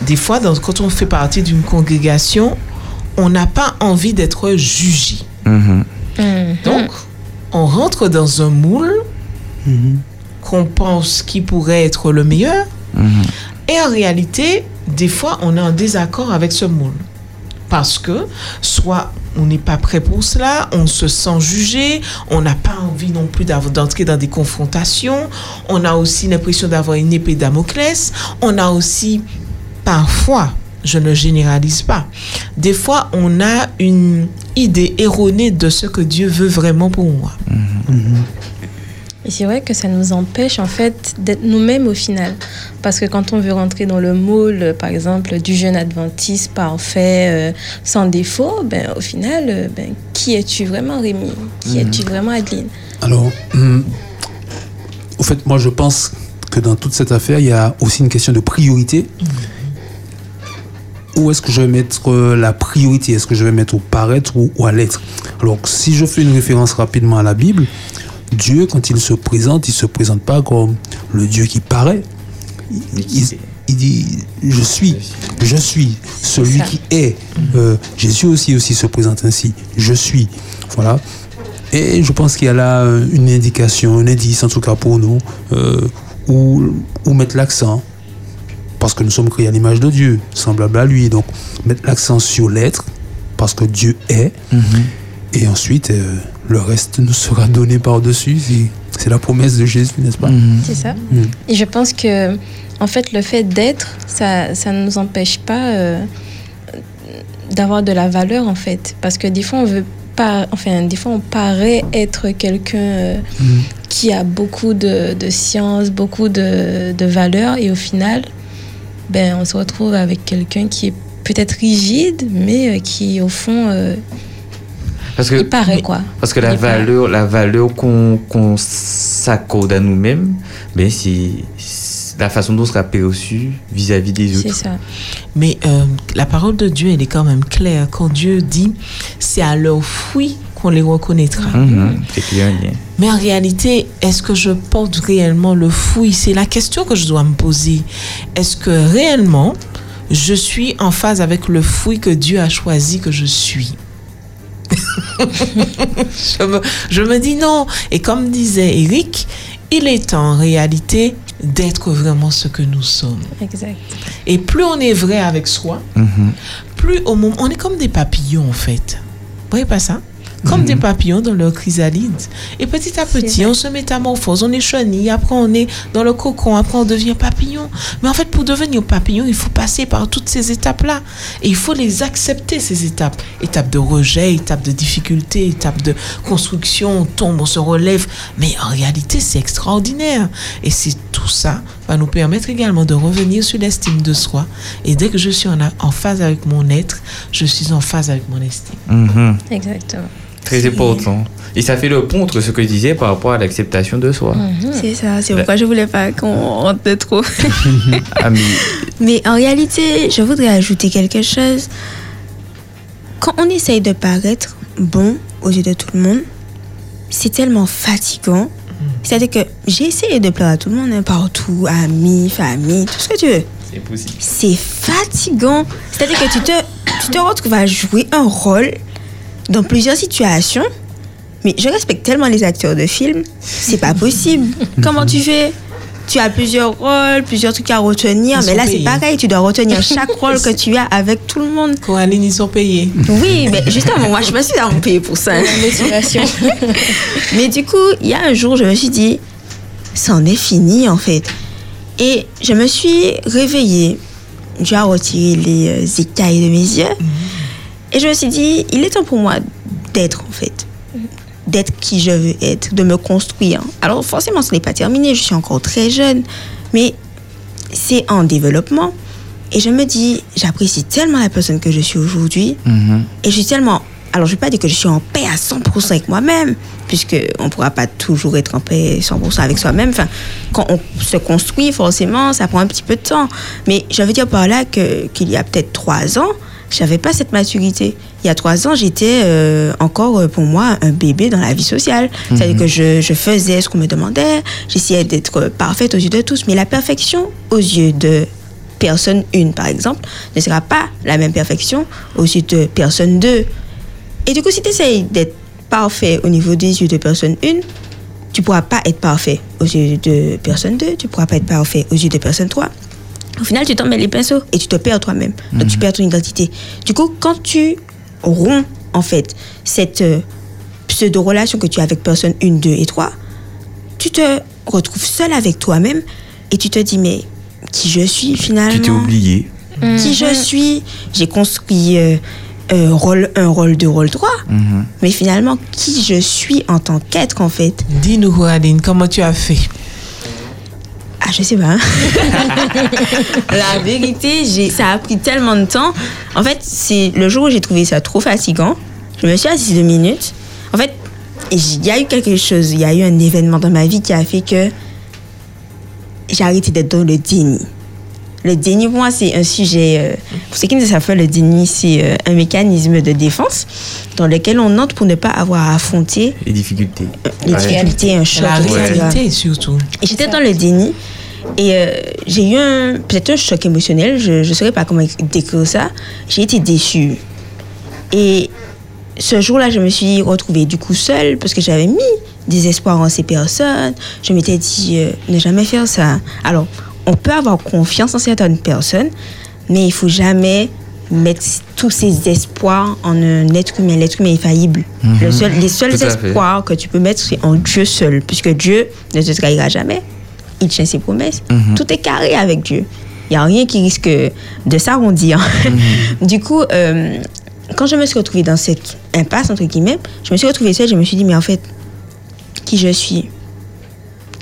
Des fois, dans- quand on fait partie d'une congrégation, on n'a pas envie d'être jugé. Mhm. Donc, on rentre dans un moule qu'on pense qui pourrait être le meilleur. Et en réalité, des fois, on est en désaccord avec ce moule. Parce que soit on n'est pas prêt pour cela, on se sent jugé, on n'a pas envie non plus d'entrer dans des confrontations, on a aussi l'impression d'avoir une épée Damoclès, on a aussi parfois, je ne généralise pas, des fois on a une idée erronée de ce que Dieu veut vraiment pour moi. Et c'est vrai que ça nous empêche en fait d'être nous-mêmes au final. Parce que quand on veut rentrer dans le moule, par exemple, du jeune adventiste parfait, euh, sans défaut, ben, au final, euh, ben, qui es-tu vraiment Rémi? Qui Mhm. es-tu vraiment Adeline? Alors, hum, au fait, moi je pense que dans toute cette affaire, il y a aussi une question de priorité. Où est-ce que je vais mettre euh, la priorité? Est-ce que je vais mettre au paraître ou à l'être? Alors, si je fais une référence rapidement à la Bible, Dieu, quand il se présente, il se présente pas comme le Dieu qui paraît. Il, il- il dit Je suis, je suis, celui qui est. Euh, Jésus aussi, aussi se présente ainsi Je suis. Voilà. Et je pense qu'il y a là euh, une indication, un indice en tout cas pour nous, euh, où, où mettre l'accent. Parce que nous sommes créés à l'image de Dieu, semblable à lui. Donc, mettre l'accent sur l'être, parce que Dieu est. Et ensuite, euh, le reste nous sera donné par-dessus. C'est- C'est la promesse de Jésus, n'est-ce pas C'est ça. Mm. Et je pense que, en fait, le fait d'être, ça, ça ne nous empêche pas euh, d'avoir de la valeur, en fait. Parce que des fois, on veut pas, enfin, des fois, on paraît être quelqu'un euh, qui a beaucoup de, de science, beaucoup de, de valeur, et au final, ben, on se retrouve avec quelqu'un qui est peut-être rigide, mais euh, qui, au fond, euh, Parce que, il paraît, quoi. Parce que la Il paraît. valeur, la valeur qu'on qu'on s'accorde à nous-mêmes, ben c'est la façon dont on sera perçu vis-à-vis des autres. C'est ça. Mais euh, la parole de Dieu, elle est quand même claire. Quand Dieu dit, c'est à leurs fruits qu'on les reconnaîtra. Mhm, clair, bien. Mais en réalité, est-ce que je porte réellement le fruit? C'est la question que je dois me poser. Est-ce que réellement, je suis en phase avec le fruit que Dieu a choisi que je suis? (laughs) je, me, je me dis non. Et comme disait Eric, il est temps en réalité d'être vraiment ce que nous sommes. Exact. Et plus on est vrai avec soi, Mhm. plus au moment... On est comme des papillons en fait. Vous voyez pas ça? Comme des papillons dans leur chrysalide. Et petit à petit, on se métamorphose, on est chenille, après on est dans le cocon, après on devient papillon. Mais en fait, pour devenir papillon, il faut passer par toutes ces étapes-là. Et il faut les accepter, ces étapes. Étape de rejet, étape de difficulté, étape de construction, on tombe, on se relève. Mais en réalité, c'est extraordinaire. Et c'est tout ça va nous permettre également de revenir sur l'estime de soi. Et dès que je suis en, en phase avec mon être, je suis en phase avec mon estime. Mhm. Exactement. Très important. Et ça fait le pont entre ce que je disais par rapport à l'acceptation de soi. C'est ça, c'est pourquoi je voulais pas qu'on rentre de trop. (laughs) Ah, mais (laughs) Mais en réalité, je voudrais ajouter quelque chose. Quand on essaye de paraître bon aux yeux de tout le monde, c'est tellement fatigant. C'est-à-dire que j'ai essayé de plaire à tout le monde, hein, partout, amis, famille, tout ce que tu veux. c'est possible. C'est fatigant. C'est-à-dire que tu te, tu te retrouves à jouer un rôle dans plusieurs situations. Mais je respecte tellement les acteurs de films, c'est pas possible. (laughs) Comment tu fais? Tu as plusieurs rôles, plusieurs trucs à retenir, Ils mais là c'est pareil, tu dois retenir (laughs) chaque rôle que tu as avec tout le monde. Coraline, ils sont payés. Oui, mais justement, moi je me suis vraiment payée pour ça. Motivation. (laughs) Mais du coup, il y a un jour, je me suis dit, c'en est fini en fait. Et je me suis réveillée, j'ai retiré les euh, écailles de mes yeux. Et je me suis dit, il est temps pour moi d'être en fait. D'être qui je veux être, de me construire. Alors forcément, ce n'est pas terminé, je suis encore très jeune. Mais c'est en développement. Et je me dis, j'apprécie tellement la personne que je suis aujourd'hui. Mhm. Et je suis tellement. Alors, je ne vais pas dire que je suis en paix à 100% avec moi-même, puisqu'on ne pourra pas toujours être en paix 100% avec soi-même. Enfin, quand on se construit, forcément, ça prend un petit peu de temps. Mais je veux dire par là que- qu'il y a peut-être trois ans, j'avais pas cette maturité. Il y a trois ans, j'étais euh, encore, euh, pour moi, un bébé dans la vie sociale. C'est-à-dire que je, je faisais ce qu'on me demandait, j'essayais d'être parfaite aux yeux de tous. Mais la perfection aux yeux de personne une, par exemple, ne sera pas la même perfection aux yeux de personne deux. Et du coup, si tu essayes d'être parfait au niveau des yeux de personne une, tu pourras pas être parfait aux yeux de personne deux, tu pourras pas être parfait aux yeux de personne trois. Au final, tu t'en mets les pinceaux et tu te perds toi-même. Donc, tu perds ton identité. Du coup, quand tu romps, en fait, cette euh, pseudo-relation que tu as avec personne 1, 2 et 3, tu te retrouves seul avec toi-même et tu te dis, mais qui je suis finalement? Tu t'es oublié. Qui je suis? J'ai construit euh, euh, rôle 1, rôle 2, rôle 3. Mhm. Mais finalement, qui je suis en tant qu'être, en fait? Dis-nous, Coraline, comment tu as fait? Je sais pas. La vérité, j'ai, ça a pris tellement de temps. En fait, c'est le jour où j'ai trouvé ça trop fatigant. Je me suis assise deux minutes. En fait, il y a eu quelque chose, il y a eu un événement dans ma vie qui a fait que j'ai arrêté d'être dans le déni. Le déni, pour moi, c'est un sujet. euh, pour ceux qui ne savent pas, le déni, c'est euh, un mécanisme de défense dans lequel on entre pour ne pas avoir à affronter Les difficultés. les Ouais. difficultés, un choc, La etc. réalité, surtout. Et j'étais dans le déni. Et euh, j'ai eu un, peut-être un choc émotionnel, je ne saurais pas comment décrire ça. J'ai été déçue. Et ce jour-là, je me suis retrouvée du coup seule parce que j'avais mis des espoirs en ces personnes. Je m'étais dit, euh, ne jamais faire ça. Alors, on peut avoir confiance en certaines personnes, mais il faut jamais mettre tous ses espoirs en un être humain. L'être humain est faillible. Mhm. Le seul- les seuls fait. espoirs que tu peux mettre, c'est en Dieu seul, puisque Dieu ne te trahira jamais. Il tient ses promesses. Mhm. Tout est carré avec Dieu. Il n'y a rien qui risque de s'arrondir. (laughs) du coup, euh, quand je me suis retrouvée dans cette impasse, entre guillemets, je me suis retrouvée seule, je me suis dit, mais en fait, qui je suis?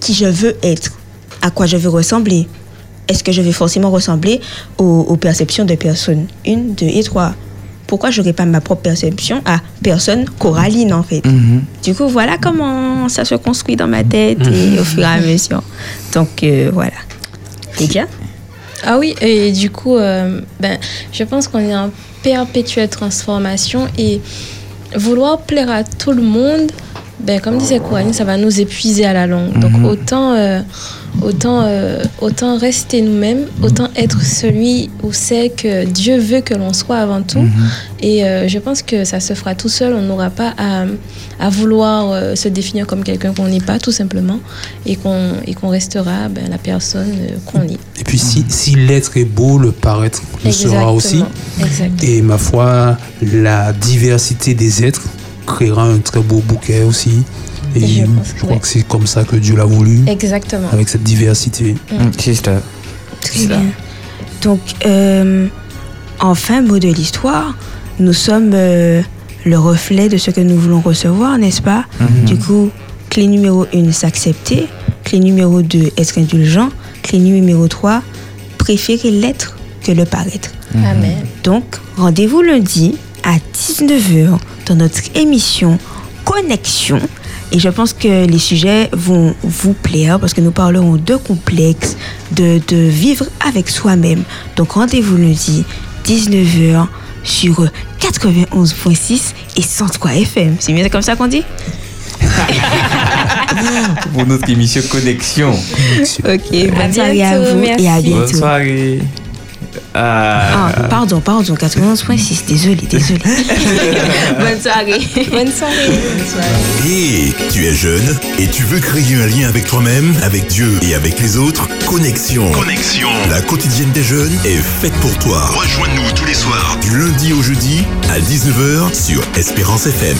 Qui je veux être? À quoi je veux ressembler? Est-ce que je vais forcément ressembler aux, aux perceptions de personnes? 1, 2 et 3 Pourquoi je n'aurais pas ma propre perception à personne Coraline, en fait Mhm. du coup, voilà comment ça se construit dans ma tête et au fur et à mesure. Donc, euh, voilà. C'est bien? Ah oui, et du coup, euh, ben, je pense qu'on est en perpétuelle transformation et vouloir plaire à tout le monde, ben, comme disait Coraline, ça va nous épuiser à la longue. Donc Mhm. autant, euh, autant, euh, autant rester nous-mêmes, autant être celui ou celle que Dieu veut que l'on soit avant tout. Mhm. Et euh, je pense que ça se fera tout seul. On n'aura pas à, à vouloir se définir comme quelqu'un qu'on n'est pas, tout simplement, et qu'on restera ben, la personne qu'on est. Et puis si, si l'être est beau, le paraître le sera aussi. Exactement. Et ma foi, la diversité des êtres créera un très beau bouquet aussi. Et Je pense crois ouais. que c'est comme ça que Dieu l'a voulu, Exactement. avec cette diversité. C'est ça. Très bien. Donc, euh, en fin mot de l'histoire, nous sommes euh, le reflet de ce que nous voulons recevoir, n'est-ce pas? Mhm. Du coup, clé numéro 1, s'accepter. Clé numéro 2, être indulgent. Clé numéro 3, préférer l'être que le paraître. Amen. Donc, rendez-vous lundi à 19h dans notre émission Connexion. Et je pense que les sujets vont vous plaire parce que nous parlerons de complexe, de, de vivre avec soi-même. Donc, rendez-vous lundi 19h sur 91.6 et 103 FM. C'est bien comme ça qu'on dit? Pour notre émission Connexion. Ok, bonne À soirée à vous merci. et à Bonne bientôt. soirée. Ah, Ah. pardon, pardon, 91.6, désolé, désolé. (laughs) bonne soirée. Bonne soirée. Et tu es jeune et tu veux créer un lien avec toi-même, avec Dieu et avec les autres? Connexion. Connexion. La quotidienne des jeunes est faite pour toi. Rejoins-nous tous les soirs du lundi au jeudi à 19h sur Espérance FM.